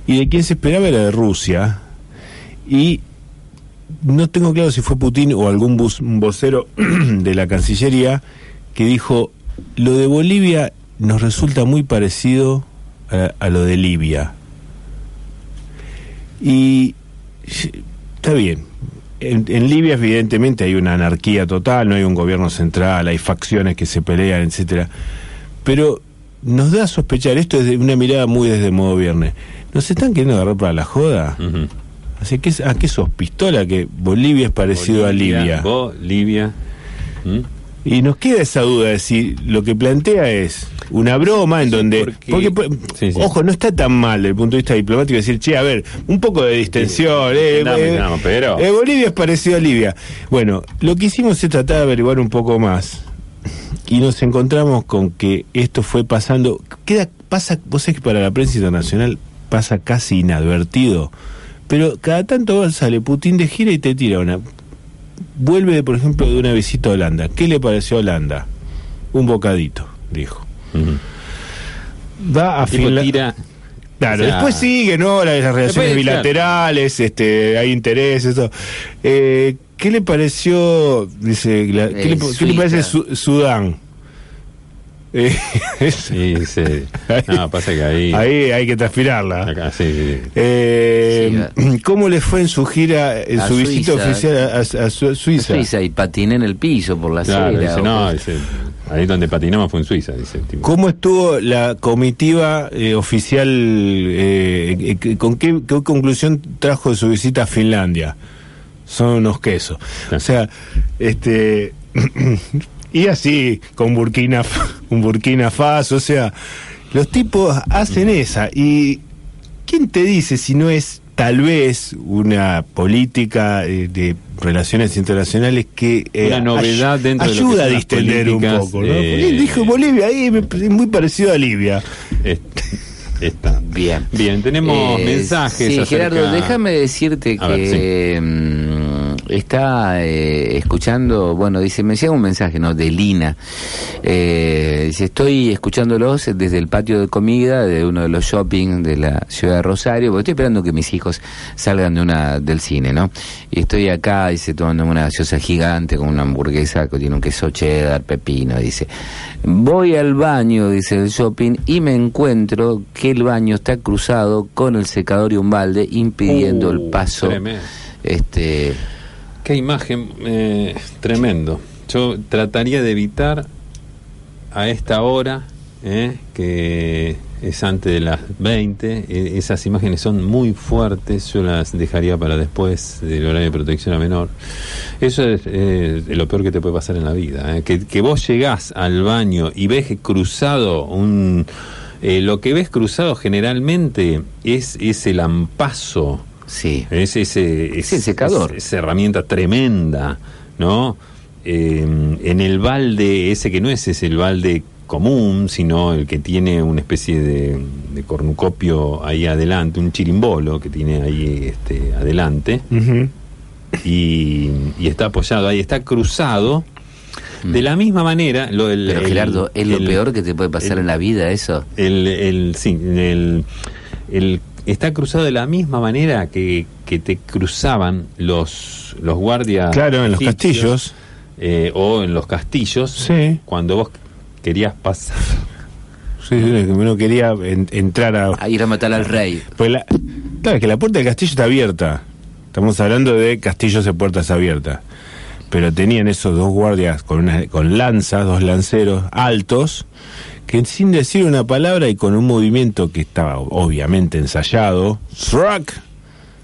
Y de quién se esperaba era de Rusia. Y no tengo claro si fue Putin o algún bus- un vocero de la Cancillería que dijo, lo de Bolivia nos resulta muy parecido a, a lo de Libia. Y sí, está bien. En, en Libia evidentemente hay una anarquía total, no hay un gobierno central, hay facciones que se pelean, etcétera. Pero nos da a sospechar, esto es de una mirada muy desde modo viernes, ¿nos están queriendo agarrar para la joda? Así que, ¿a qué sos pistola que Bolivia es parecido a Libia? Bolivia. ¿Mm? Y nos queda esa duda de si lo que plantea es una broma en donde... porque- Porque, Sí, sí. ojo, no está tan mal desde el punto de vista diplomático decir, che, a ver, un poco de distensión. eh, eh, entendamos, pero- eh, Bolivia es parecido a Libia. Bueno, lo que hicimos es tratar de averiguar un poco más. Y nos encontramos con que esto fue pasando... Queda, pasa, vos sabés que para la prensa internacional pasa casi inadvertido. Pero cada tanto sale Putin de gira y te tira una vuelve, por ejemplo, de una visita a Holanda. ¿Qué le pareció a Holanda? Un bocadito, dijo. Ujú. Va a El tipo Finla- tira. Claro, o sea, después sigue, ¿no? Las relaciones Después, bilaterales, este, hay intereses. Eh, ¿Qué le pareció, dice, la- ¿qué, Eh, le, qué le parece Su- Sudán? Eh, Sí, sí. No, pasa que ahí. ahí hay que transpirarla. Acá, sí, sí, sí. Eh, ¿Cómo le fue en su gira, en A su visita Suiza. oficial a, a- a Su- Suiza? Suiza y patiné en el piso por la Claro, acera. dice, o no, por- dice, ahí donde patinamos fue en Suiza, dice el tipo. ¿Cómo estuvo la comitiva eh, oficial? eh, ¿Con qué, qué conclusión trajo de su visita a Finlandia? Son unos quesos. O sea, este. y así, con Burkina, F- un Burkina Faso. O sea, los tipos hacen esa. ¿Y quién te dice si no es tal vez una política eh, de relaciones internacionales que eh, Una novedad ay- dentro de ayuda son a las distender un políticas, poco? ¿no? eh, Porque él dijo Bolivia ahí me- es muy parecido a Libia. Es- Está. Bien. Bien, tenemos Eh, mensajes. Sí, acerca- Gerardo, déjame decirte A ver, que mm, está eh, escuchando, bueno, dice, me llega un mensaje, ¿no? De Lina. Eh, dice, estoy escuchándolos desde el patio de comida de uno de los shopping de la ciudad de Rosario, porque estoy esperando que mis hijos salgan de una del cine, ¿no? Y estoy acá, dice, tomando una gaseosa gigante con una hamburguesa que tiene un queso cheddar, pepino, dice. Voy al baño, dice el shopping, y me encuentro que el baño está cruzado con el secador y un balde, impidiendo Uh, el paso. tremendo. Este, Qué imagen eh, tremendo. Yo trataría de evitar a esta hora, eh, que es antes de las 20, eh, esas imágenes son muy fuertes, yo las dejaría para después del horario de protección a menor. Eso es eh, lo peor que te puede pasar en la vida, que, vos llegás al baño y ves cruzado un... lo que ves cruzado generalmente es ese lampazo Sí. Es ese, es- secador. es- esa herramienta tremenda, ¿no? Eh, en el balde, ese que no es, es el balde común, sino el que tiene una especie de, de cornucopio ahí adelante, un chirimbolo que tiene ahí este, adelante, y, y está apoyado ahí, está cruzado. De la misma manera, lo del- Mm. Pero el- Gerardo, es lo el- peor que te puede pasar el- en la vida eso. el, el, sí, el, el- está cruzado de la misma manera que, que te cruzaban los, los guardias. Claro, en los castillos. eh, o en los castillos. Sí. Cuando vos querías pasar. Sí, uno quería en- entrar a... A ir a matar al rey. Pues la, claro, es que la puerta del castillo está abierta. Estamos hablando de castillos de puertas abiertas. Pero tenían esos dos guardias con, una, con lanzas, dos lanceros altos, que sin decir una palabra y con un movimiento que estaba obviamente ensayado.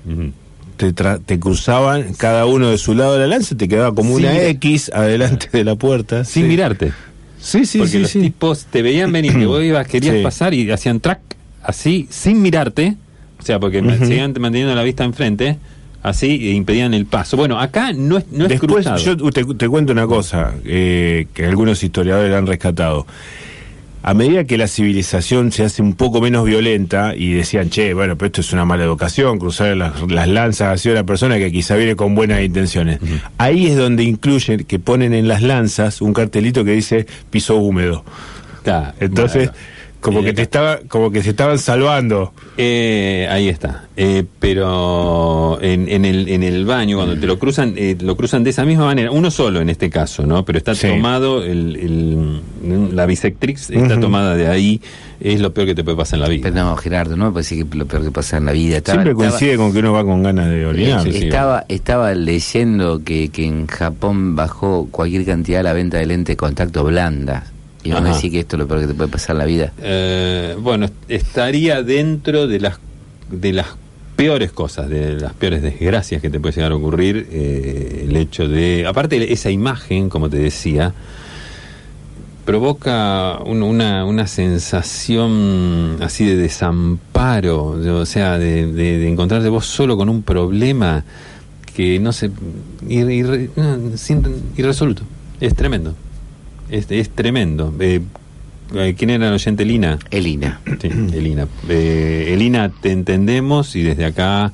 Ujú. te, tra- te cruzaban cada uno de su lado de la lanza, te quedaba como una. X adelante de la puerta. Sin Sí. mirarte. Sí, sí, porque sí. los sí. tipos te veían venir, que vos ibas, querías pasar y hacían track así, sin mirarte. O sea, porque ma- Ujú. seguían manteniendo la vista enfrente, así, e impedían el paso. Bueno, acá no es, no es Después, cruzado. yo te, te cuento una cosa eh, que algunos historiadores han rescatado. A medida que la civilización se hace un poco menos violenta y decían, che, bueno, pero esto es una mala educación, cruzar las, las lanzas hacia una persona que quizá viene con buenas intenciones. Ahí es donde incluyen que ponen en las lanzas un cartelito que dice piso húmedo. Entonces, bueno. Como que te estaba, como que se estaban salvando. Eh, ahí está. Eh, pero en, en el, en el baño, cuando te lo cruzan, eh, lo cruzan de esa misma manera. Uno solo en este caso, ¿no? Pero está Sí. tomado, el, el- la bisectrix está tomada de ahí. Es lo peor que te puede pasar en la vida. Pero no, Gerardo, no me parece que lo peor que pasa en la vida. Estaba- Siempre estaba- coincide con que uno va con ganas de orinar. Estaba, estaba leyendo que, que en Japón bajó cualquier cantidad la venta de lentes de contacto blandas. Y me Ajá. decís que esto es lo peor que te puede pasar en la vida. Eh, bueno, estaría dentro de las de las peores cosas, de las peores desgracias que te puede llegar a ocurrir, eh, el hecho de, aparte esa imagen, como te decía, provoca un- una, una sensación así de desamparo, de- o sea, de, de, de encontrarte vos solo con un problema que no se... ir- ir- no, sin- irresoluto. Es tremendo. Es, es tremendo. Eh, eh, ¿Quién era el oyente Lina? Elina. Sí, Elina. Eh, Elina, te entendemos y desde acá,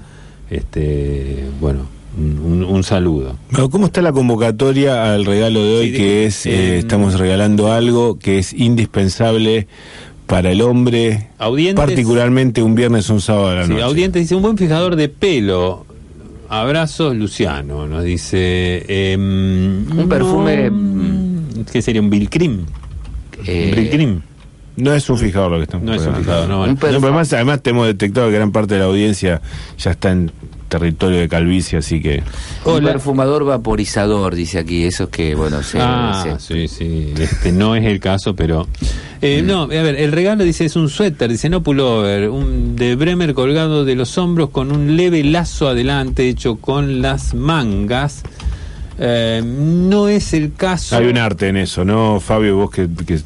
este, bueno, un, un saludo. Bueno, ¿Cómo está la convocatoria al regalo de hoy? Sí, que es, eh, eh, estamos regalando algo que es indispensable para el hombre, Audientes- particularmente un viernes o un sábado a la Sí, noche. Audiente dice, un buen fijador de pelo. Abrazos, Luciano, nos dice... em, Un perfume, no, ¿Qué sería? ¿Un Bill Cream? Eh, ¿Un Bill Cream? No es un fijador lo que estamos No es un fijador, no. Un bueno. per- No, pero además, además te hemos detectado que gran parte de la audiencia ya está en territorio de calvicie, así que... Un Hola. perfumador vaporizador, dice aquí. Eso es que, bueno, se, ah, se- sí, sí. Este no es el caso, pero. Eh, no, a ver, el regalo dice es un suéter, dice no pullover, un de Bremer colgado de los hombros con un leve lazo adelante hecho con las mangas. Eh, no es el caso. Hay un arte en eso, ¿no, Fabio? Vos que, que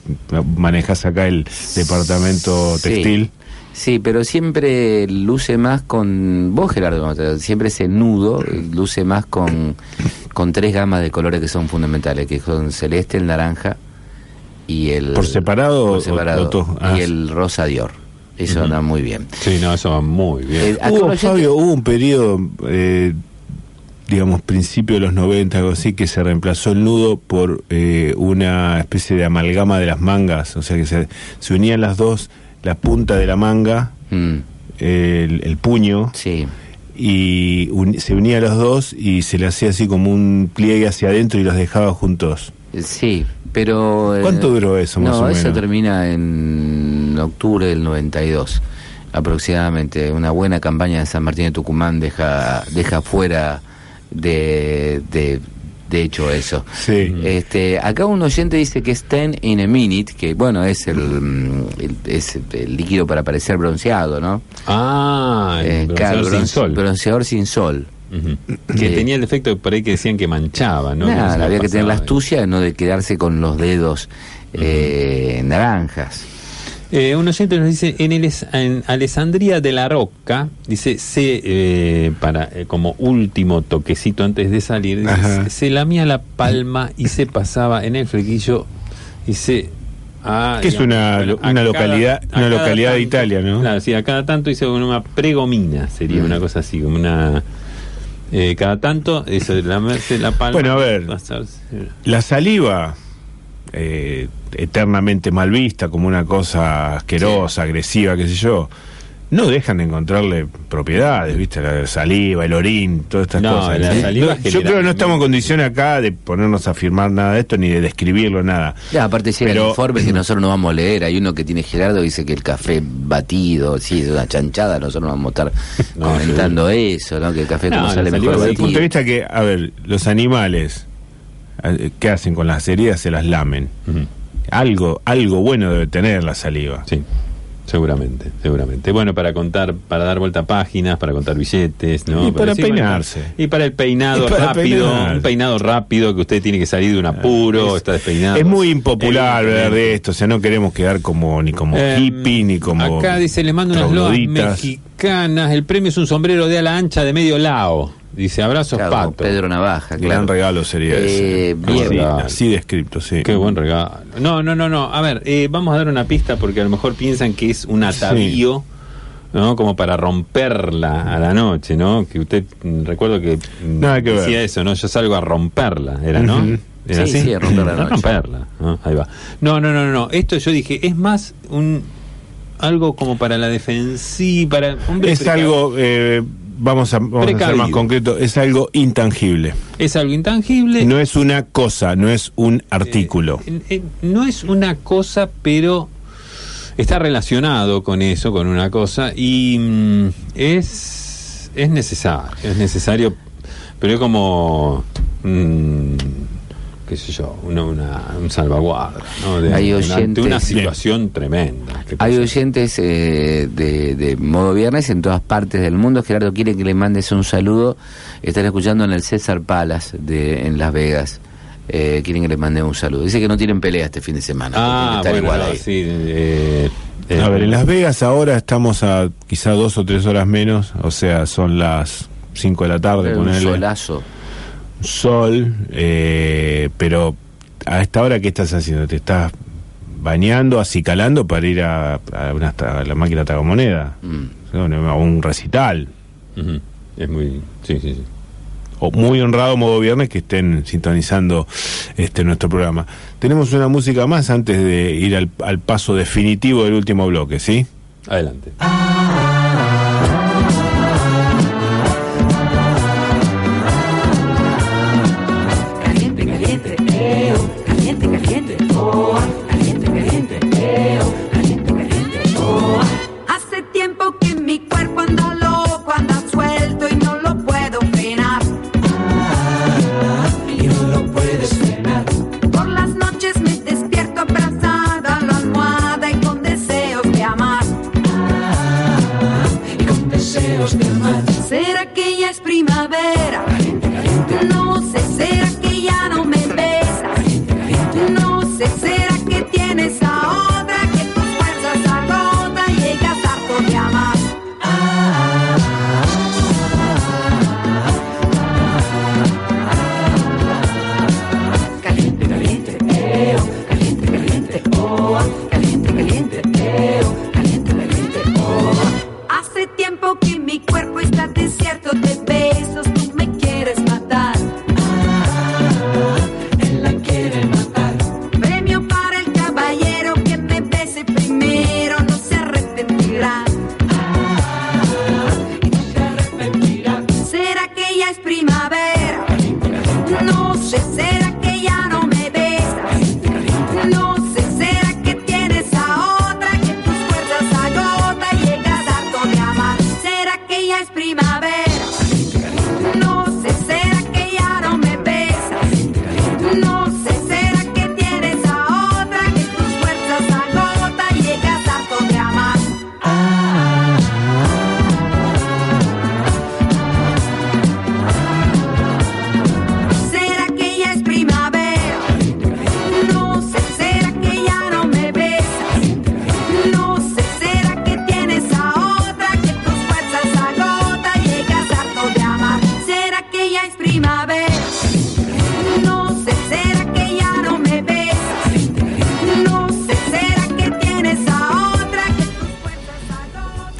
manejás acá el departamento Sí. textil. Sí, pero siempre luce más con. Vos, Gerardo, siempre ese nudo luce más con, con tres gamas de colores que son fundamentales: que son celeste, el naranja y el. ¿Por separado por o- separado, o todo? Ah, y el rosa Dior. Eso anda muy bien. Sí, no, eso va muy bien. Eh, Hubo, Fabio, hubo un periodo, eh, digamos, principio de los 90, algo así, que se reemplazó el nudo por eh, una especie de amalgama de las mangas, o sea que se, se unían las dos, la punta de la manga, Mm, el, el puño, sí. y un- se unían los dos y se le hacía así como un pliegue hacia adentro y los dejaba juntos. Eh, Sí, pero... eh, ¿Cuánto duró eso, más no, o eso menos? termina en octubre del 92, aproximadamente. Una buena campaña de San Martín de Tucumán deja, deja fuera de, de, de hecho eso. Sí. Este, acá un oyente dice que es 10 in a minute, que bueno, es el, el- es el líquido para parecer bronceado, ¿no? Ah, Eh, bronceador claro, sin sol. Bronceador sin sol. Que Sí. tenía el efecto por ahí que decían que manchaba, ¿no? Nada, había que tener la astucia de no de quedarse con los dedos eh, naranjas. Eh, un oyente nos dice, en, el, en Alessandría de la Roca, dice, se, eh, para, eh, como último toquecito antes de salir, dice, se, se lamía la palma y se pasaba en el flequillo y se... ah, Que es una una localidad- una localidad de Italia, ¿no? Claro, sí, a cada tanto dice una pregomina, sería Mm. una cosa así, como una... eh, cada tanto, eso lamerse la palma... Bueno, a ver. pasarse- La saliva, eh, eternamente mal vista como una cosa asquerosa, agresiva, qué sé yo, no dejan de encontrarle propiedades, ¿viste? La saliva, el orín, todas estas No, cosas. la ¿sí? saliva No, yo creo que no estamos en condiciones acá de ponernos a afirmar nada de esto ni de describirlo, nada. Ya, aparte llega Pero- el informe que nosotros no vamos a leer. Hay uno que tiene Gerardo dice que el café batido, sí, es una chanchada. Nosotros no vamos a estar No, comentando eso, ¿no? Que el café No, como sale mejor Desde el punto de vista que, a ver, los animales, ¿qué hacen con las heridas? Se las lamen. Algo, algo bueno debe tener la saliva. Sí, seguramente, seguramente. Bueno, para contar, para dar vuelta a páginas, para contar billetes, ¿no? Y para peinarse. y para el peinado para rápido, peinar. un peinado rápido que usted tiene que salir de un apuro, Es- está despeinado. Es muy impopular hablar de esto, o sea, no queremos quedar como ni como Eh, hippie ni como Acá dice, le mando unas loas mexicanas. El premio es un sombrero de ala ancha de medio lao. Dice, abrazos, Claro, pato. Pedro Navaja, claro. Gran regalo sería Eh, ese. bien. Así, descripto, sí. Qué buen regalo. No, no, no, no. A ver, eh, vamos a dar una pista porque a lo mejor piensan que es un atavío, ¿no? Como para romperla a la noche, ¿no? Que usted, mm, recuerdo que mm, Nada que ver. decía eso, ¿no? Yo salgo a romperla, ¿era, no? Ujú. ¿Era Sí, así? sí, a romper la A noche. romperla, ¿no? Ahí va. No, no, no, no. Esto yo dije, es más un algo como para la defensiva, para... hombre, Es algo, eh, vamos, a, vamos a ser más concreto, es algo intangible. Es algo intangible. No es una cosa, no es un artículo. Eh, eh, no es una cosa, pero está relacionado con eso, con una cosa, y mm, es, es necesario, es necesario, pero es como, mm, qué sé yo, una, una- un salvaguarda, ¿no? De- Hay ante oyentes- una situación tremenda. Hay oyentes eh, de, de modo viernes en todas partes del mundo. Gerardo quiere que le mandes un saludo. Están escuchando en el César Palace de, en Las Vegas. Eh, quieren que le mande un saludo. Dice que no tienen pelea este fin de semana. Ah, bueno, igual no, ahí. sí, eh, eh, A ver, en Las Vegas ahora estamos a quizá dos o tres horas menos, o sea, son las 5 de la tarde, un solazo. Sol, eh, pero a esta hora, ¿qué estás haciendo? ¿Te estás bañando, acicalando para ir a, a una a la máquina tragamoneda? Mm. A un recital. es muy, sí, sí, sí. O muy honrado modo viernes que estén sintonizando este nuestro programa. Tenemos una música más antes de ir al, al paso definitivo del último bloque, ¿sí? Adelante. Caliente,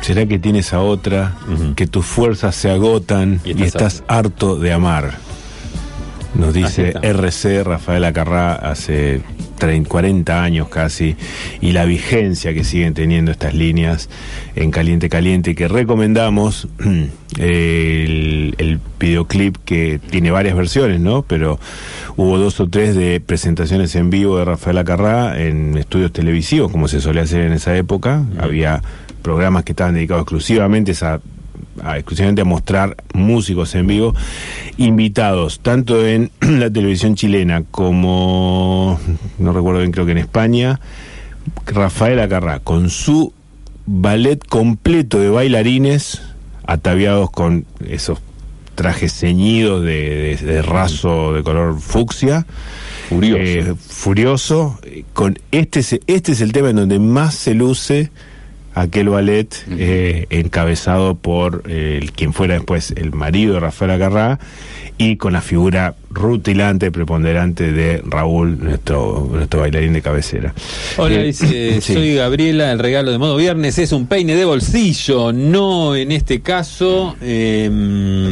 ¿Será que tienes a otra? Que tus fuerzas se agotan Y y estás harto de amar. Nos dice. RC Rafael Acarrá hace 30, 40 años casi y la vigencia que siguen teniendo estas líneas en Caliente Caliente que recomendamos el, el videoclip que tiene varias versiones, ¿no? Pero hubo dos o tres de presentaciones en vivo de Rafael Acarrá en estudios televisivos, como se solía hacer en esa época. Había programas que estaban dedicados exclusivamente a a- exclusivamente a mostrar músicos en vivo, invitados tanto en la televisión chilena como, no recuerdo bien, creo que en España, Rafael Acarrá, con su ballet completo de bailarines, ataviados con esos trajes ceñidos de, de- de raso de color fucsia. Furioso. Eh, furioso. eh, Con este, es- este es el tema en donde más se luce aquel ballet eh, encabezado por eh, el, quien fuera después el marido de Rafael Acarrá y con la figura rutilante, preponderante de Raúl, nuestro, nuestro bailarín de cabecera. Hola, Eh, dice, sí. soy Gabriela, el regalo de modo viernes es un peine de bolsillo, no en este caso. eh,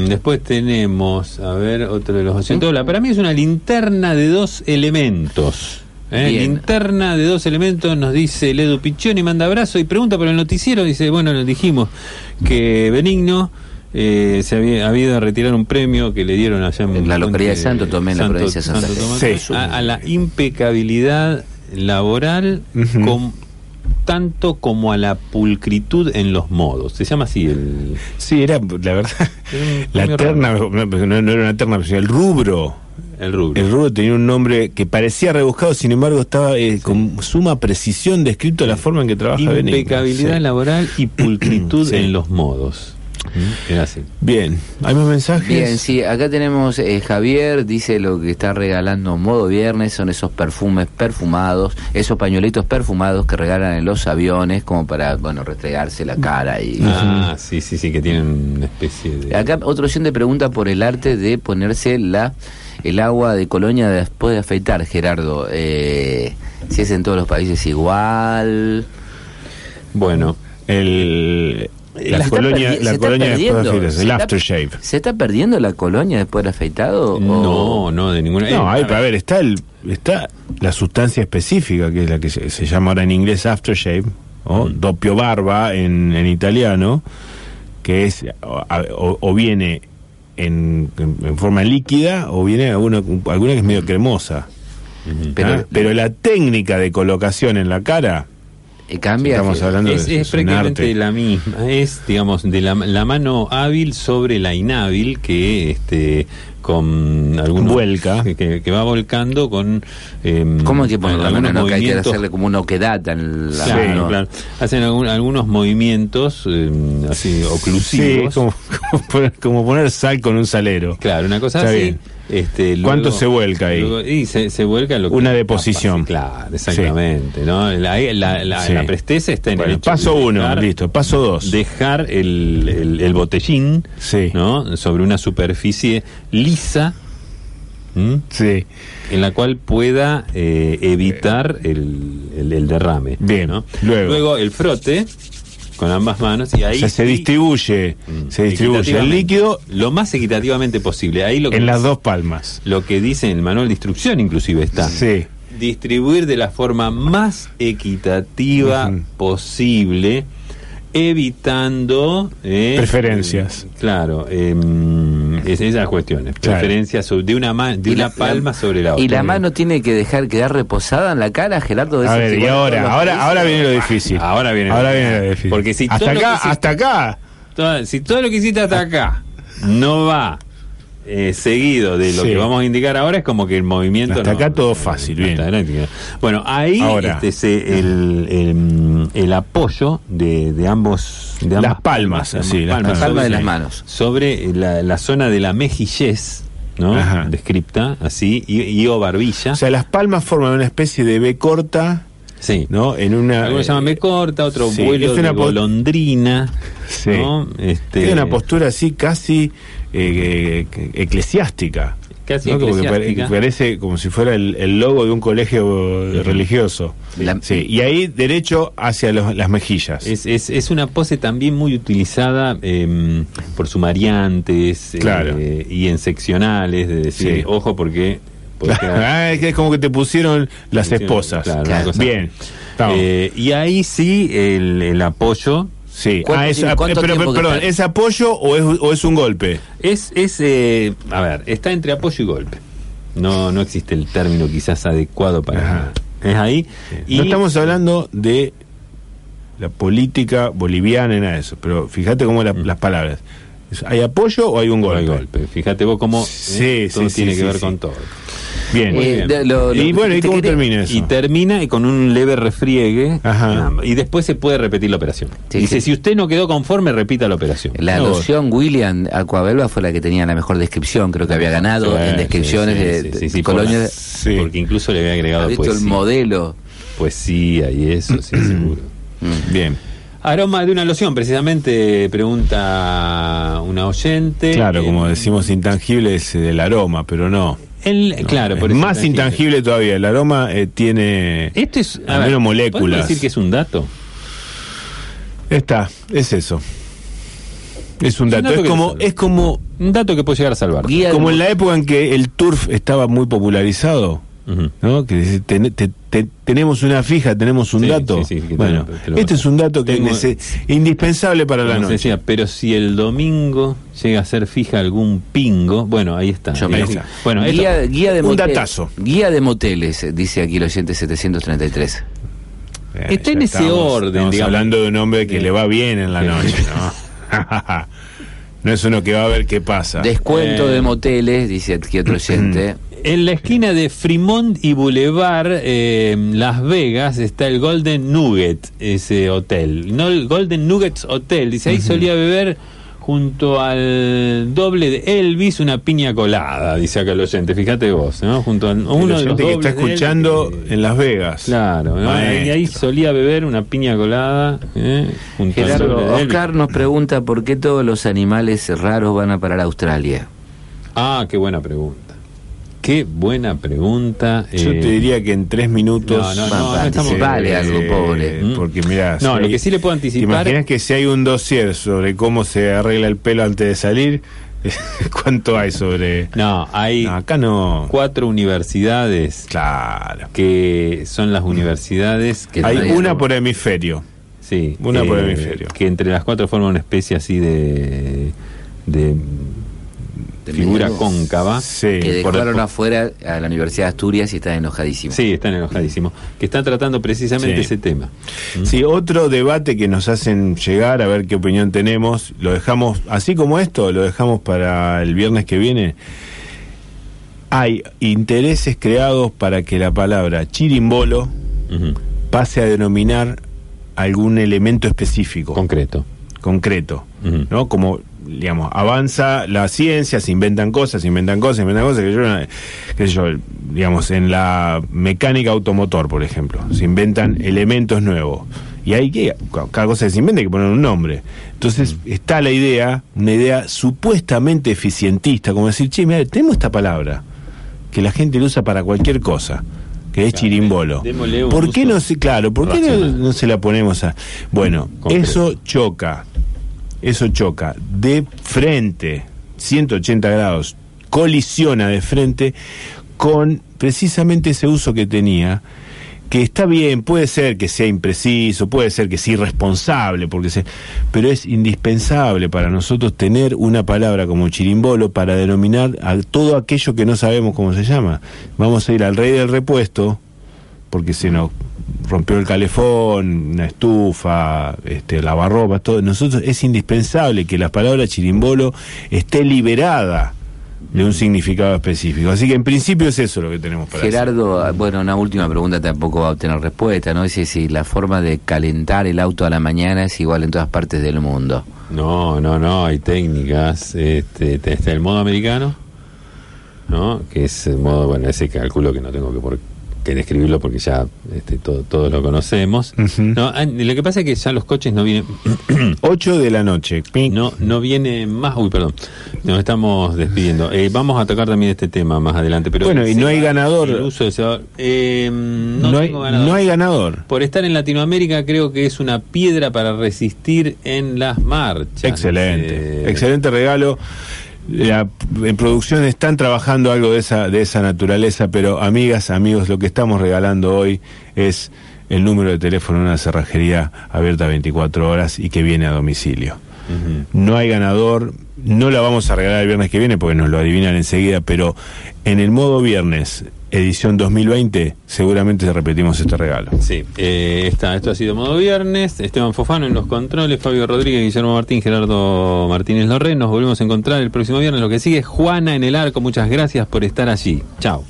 después tenemos, a ver, otro de los oyentes. Hola, para mí es una linterna de dos elementos. ¿Eh? Linterna de dos elementos, nos dice Ledu Piccioni, manda abrazo y pregunta por el noticiero. Dice, bueno, nos dijimos que Benigno eh, se había, había ido a retirar un premio que le dieron allá en, En la localidad de Santo Tomé, en la provincia de Santa Fe. Tomé, Sí. a, a la impecabilidad laboral con- tanto como a la pulcritud en los modos. Se llama así el... Sí, era, la verdad, la terna, no era una terna, sino el rubro. El rubro. El rubro tenía un nombre que parecía rebuscado, sin embargo estaba eh, con suma precisión descrito la forma en que trabaja Benigno. Impecabilidad Sí. laboral y pulcritud Sí. en los modos. Era así. Bien, ¿hay más mensajes? Bien, sí, acá tenemos eh, Javier, dice lo que está regalando modo viernes, son esos perfumes perfumados, esos pañuelitos perfumados que regalan en los aviones como para, bueno, restregarse la cara y... Ah, sí, sí, sí, que tienen una especie de... Acá otro oyente pregunta por el arte de ponerse la el agua de colonia después de afeitar, Gerardo. Eh, si es en todos los países igual. Bueno, El, la ¿Se está colonia, la colonia después de ¿Se el está- aftershave. ¿Se está perdiendo la colonia después de afeitado? o- no, no, de ninguna... No, hay, a a ver, está el, está la sustancia específica, que es la que se, se llama ahora en inglés aftershave, o Mm. doppio barba en, en italiano, que es o, o- o viene en, en- en forma líquida o viene alguna, alguna que es medio cremosa. Pero- ¿ah? Pero la técnica de colocación en la cara, cambia. Estamos hablando- Es, de- es es prácticamente arte. la misma, es digamos de la, la mano hábil sobre la inhábil que este con algunos Vuelca. que, que- va volcando con em, ¿Cómo hay que poner la mano? algunos No, que hay que hacerle como una oquedata en la Claro, mano. claro. hacen algún- algunos movimientos em, así sí, oclusivos como, como poner, como poner sal con un salero. Claro, una cosa Está así. bien. Este, ¿Cuánto se vuelca ahí? luego- y se, se vuelca lo que Una deposición. capaz, Claro, exactamente. ¿no? La, la, la- Sí. la presteza está en Bueno, el hecho paso de uno, dejar- listo. Paso dos. Dejar el, el, el botellín Sí. ¿no? sobre una superficie lisa. Sí. en la cual pueda eh, evitar el, el- derrame. Bien, ¿no? luego. el frote con ambas manos y ahí o sea, se distribuye, mm, se distribuye el líquido lo más equitativamente posible. Ahí lo que en las dos palmas. lo que dice en el manual de instrucción inclusive está. Sí. Distribuir de la forma más equitativa posible, evitando... eh, Preferencias. eh, claro, em, es, esas cuestiones. Claro. Preferencias de una, ma- de Y una la- palma sobre la otra. ¿Y la mano tiene que dejar quedar reposada en la cara, Gerardo? A Eso ver, y ahora, ahora, países. ahora viene lo difícil. Ahora viene lo ahora difícil. viene lo difícil. Porque si hasta todo lo acá, hiciste- hasta acá. Toda- si todo lo que hiciste hasta acá no va eh, seguido de lo Sí. que vamos a indicar ahora, es como que el movimiento. Hasta no- acá todo fácil, bien. Bueno, ahí Ahora. este, se- el, el, el apoyo de, de ambos. De ambas Las palmas, de ambas sí, las palmas. Palma de las manos. Sobre la, la zona de la mejillez, ¿no? Ajá. Descripta, así, y, y o barbilla. O sea, las palmas forman una especie de B corta, sí. ¿no? En una. Algunos eh, llaman B corta, otro sí, vuelo es una de golondrina. Sí. ¿no? Este, Tiene una postura así casi eh, eh, eclesiástica. casi ¿no? Como que parece como si fuera el, el logo de un colegio religioso. La- Sí, y ahí derecho hacia los- las mejillas. Es, es, es una pose también muy utilizada eh, por sumariantes eh, Claro. y en seccionales, de decir, Sí. ojo porque... Ah, es como que te pusieron las esposas. Claro, Claro. Bien. Eh, y ahí sí el, el apoyo sí. ¿cuánto Ah, es- pero, perdón? ¿es apoyo o es, o es un golpe? es, es eh, a ver, está entre apoyo y golpe. No, no existe el término quizás adecuado para... Es ahí. Y No estamos hablando de la política boliviana ni nada de eso, pero fíjate cómo la- las palabras. ¿Hay apoyo o hay un no golpe? hay golpe. Fíjate vos cómo Sí, eh, todo sí, tiene que ver con todo. Bien. Eh, bien. lo- lo- y bueno, ¿y cómo termina eso? Y termina y con un leve refriegue. Ajá. Ah, Y después se puede repetir la operación. Sí, Dice, sí. si usted no quedó conforme, repita la operación. La No, loción William Aquabelva fue la que tenía la mejor descripción, creo que había ganado Sí, en descripciones sí, de, sí, de sí, sí, por colonias. Sí. Porque incluso le había agregado ¿Has visto el modelo? poesía y eso, sí, seguro. Mm. Bien. Aroma de una loción, precisamente pregunta una oyente. Claro, Eh, como decimos intangible es el aroma, pero no. el- claro, es por más intangible todavía. El aroma eh, tiene Esto es. a al ver, menos ¿podemos moléculas. decir que es un dato? Está, es eso. Es un un dato. dato Es que como, es como, Un dato que puede llegar a salvar. Como mo- en la época en que el turf estaba muy popularizado. ¿No? Que te- te- tenemos una fija, tenemos un Sí, dato. sí, sí, que te bueno, lo- te lo- este es un dato que Tengo- es indispensable para la noche. decía, pero si el domingo llega a ser fija algún pingo, bueno, ahí está. Yo. Bueno, esto- guía, de un motel- datazo. Guía de moteles, eh, dice aquí el oyente 733. Eh, Está en ese orden, Estamos digamos. hablando de un hombre que Sí. le va bien en la Sí. noche, ¿no? no es uno que va a ver qué pasa. Descuento Eh. de moteles, dice aquí otro oyente. En la esquina de Fremont y Boulevard, eh, Las Vegas, está el Golden Nugget, ese hotel. No el Golden Nuggets Hotel. Dice, ahí solía beber junto al doble de Elvis una piña colada, dice acá el oyente. Fíjate vos, ¿no? Junto a El uno de los oyente que está escuchando que- en Las Vegas. Claro, ¿no? Y ahí solía beber una piña colada ¿eh? junto al Gerardo doble de Elvis. Oscar nos pregunta por qué todos los animales raros van a parar a Australia. Ah, qué buena pregunta. Qué buena pregunta. Yo eh, te diría que en tres minutos. No, no, no, no estamos- anticipale algo, pobre. Mm. Porque mira. No, lo que sí le puedo anticipar- ¿Te imaginas que si hay un dossier sobre cómo se arregla el pelo antes de salir? ¿Cuánto hay sobre.? No, hay No, acá no. cuatro universidades Claro. que son las universidades que Hay una por hemisferio. sí, una por hemisferio. que entre las cuatro forman una especie así de de De figura cóncava Sí. que dejaron por- afuera a la Universidad de Asturias y está enojadísimo. Sí, están enojadísimos. Que están tratando precisamente Sí. ese tema. ¿Mm? Sí, otro debate que nos hacen llegar, a ver qué opinión tenemos, lo dejamos, así como esto, lo dejamos para el viernes que viene. Hay intereses creados para que la palabra chirimbolo pase a denominar algún elemento específico, Concreto. concreto. ¿no? Como, digamos, avanza la ciencia, se inventan cosas, se inventan cosas, se inventan cosas, que yo, yo, digamos, en la mecánica automotor, por ejemplo, se inventan elementos nuevos. Y hay que, cada cosa que se inventa hay que poner un nombre. Entonces está la idea, una idea supuestamente eficientista, como decir, che, mira, tenemos esta palabra, que la gente lo usa para cualquier cosa, que es Claro, chirimbolo. ¿Por qué no se, claro, por qué no, se la ponemos a... Bueno, Concreto. eso choca, eso choca de frente, 180 grados, colisiona de frente con precisamente ese uso que tenía, que está bien, puede ser que sea impreciso, puede ser que sea irresponsable, porque se, pero es indispensable para nosotros tener una palabra como chirimbolo para denominar a todo aquello que no sabemos cómo se llama. Vamos a ir al rey del repuesto, porque se nos rompió el calefón, una estufa, este, lavarropas, todo. Nosotros es indispensable que la palabra chirimbolo esté liberada de un significado específico. Así que en principio es eso lo que tenemos para hacer. Gerardo, ah, bueno, una última pregunta tampoco va a obtener respuesta, ¿no? Dice si la forma de calentar el auto a la mañana es igual en todas partes del mundo. No, no, no, hay técnicas. Este, te- está el modo americano, ¿no? Que es el modo, bueno, ese cálculo que no tengo que por que describirlo porque ya este, todo, todos lo conocemos. No, ah, lo que pasa es que ya los coches no vienen, 8 de la noche. no, no viene más, uy, perdón, nos estamos despidiendo. Eh, vamos a tocar también este tema más adelante, pero Bueno, y no hay el ganador. El uso de cebador, eh, no, No, hay, ganador. no hay ganador. Por estar en Latinoamérica creo que es una piedra para resistir en las marchas. Excelente, Eh, excelente regalo. La- en producción están trabajando algo de esa, de esa naturaleza, pero amigas, amigos, lo que estamos regalando hoy es el número de teléfono de una cerrajería abierta 24 horas y que viene a domicilio. No hay ganador, no la vamos a regalar el viernes que viene porque nos lo adivinan enseguida, pero en el modo viernes, edición 2020, seguramente repetimos este regalo. Sí, eh, está, esto ha sido modo viernes. Esteban Fofano en los controles, Fabio Rodríguez, Guillermo Martín, Gerardo Martínez Lorre. Nos volvemos a encontrar el próximo viernes. Lo que sigue es Juana en el arco. Muchas gracias por estar allí. Chao.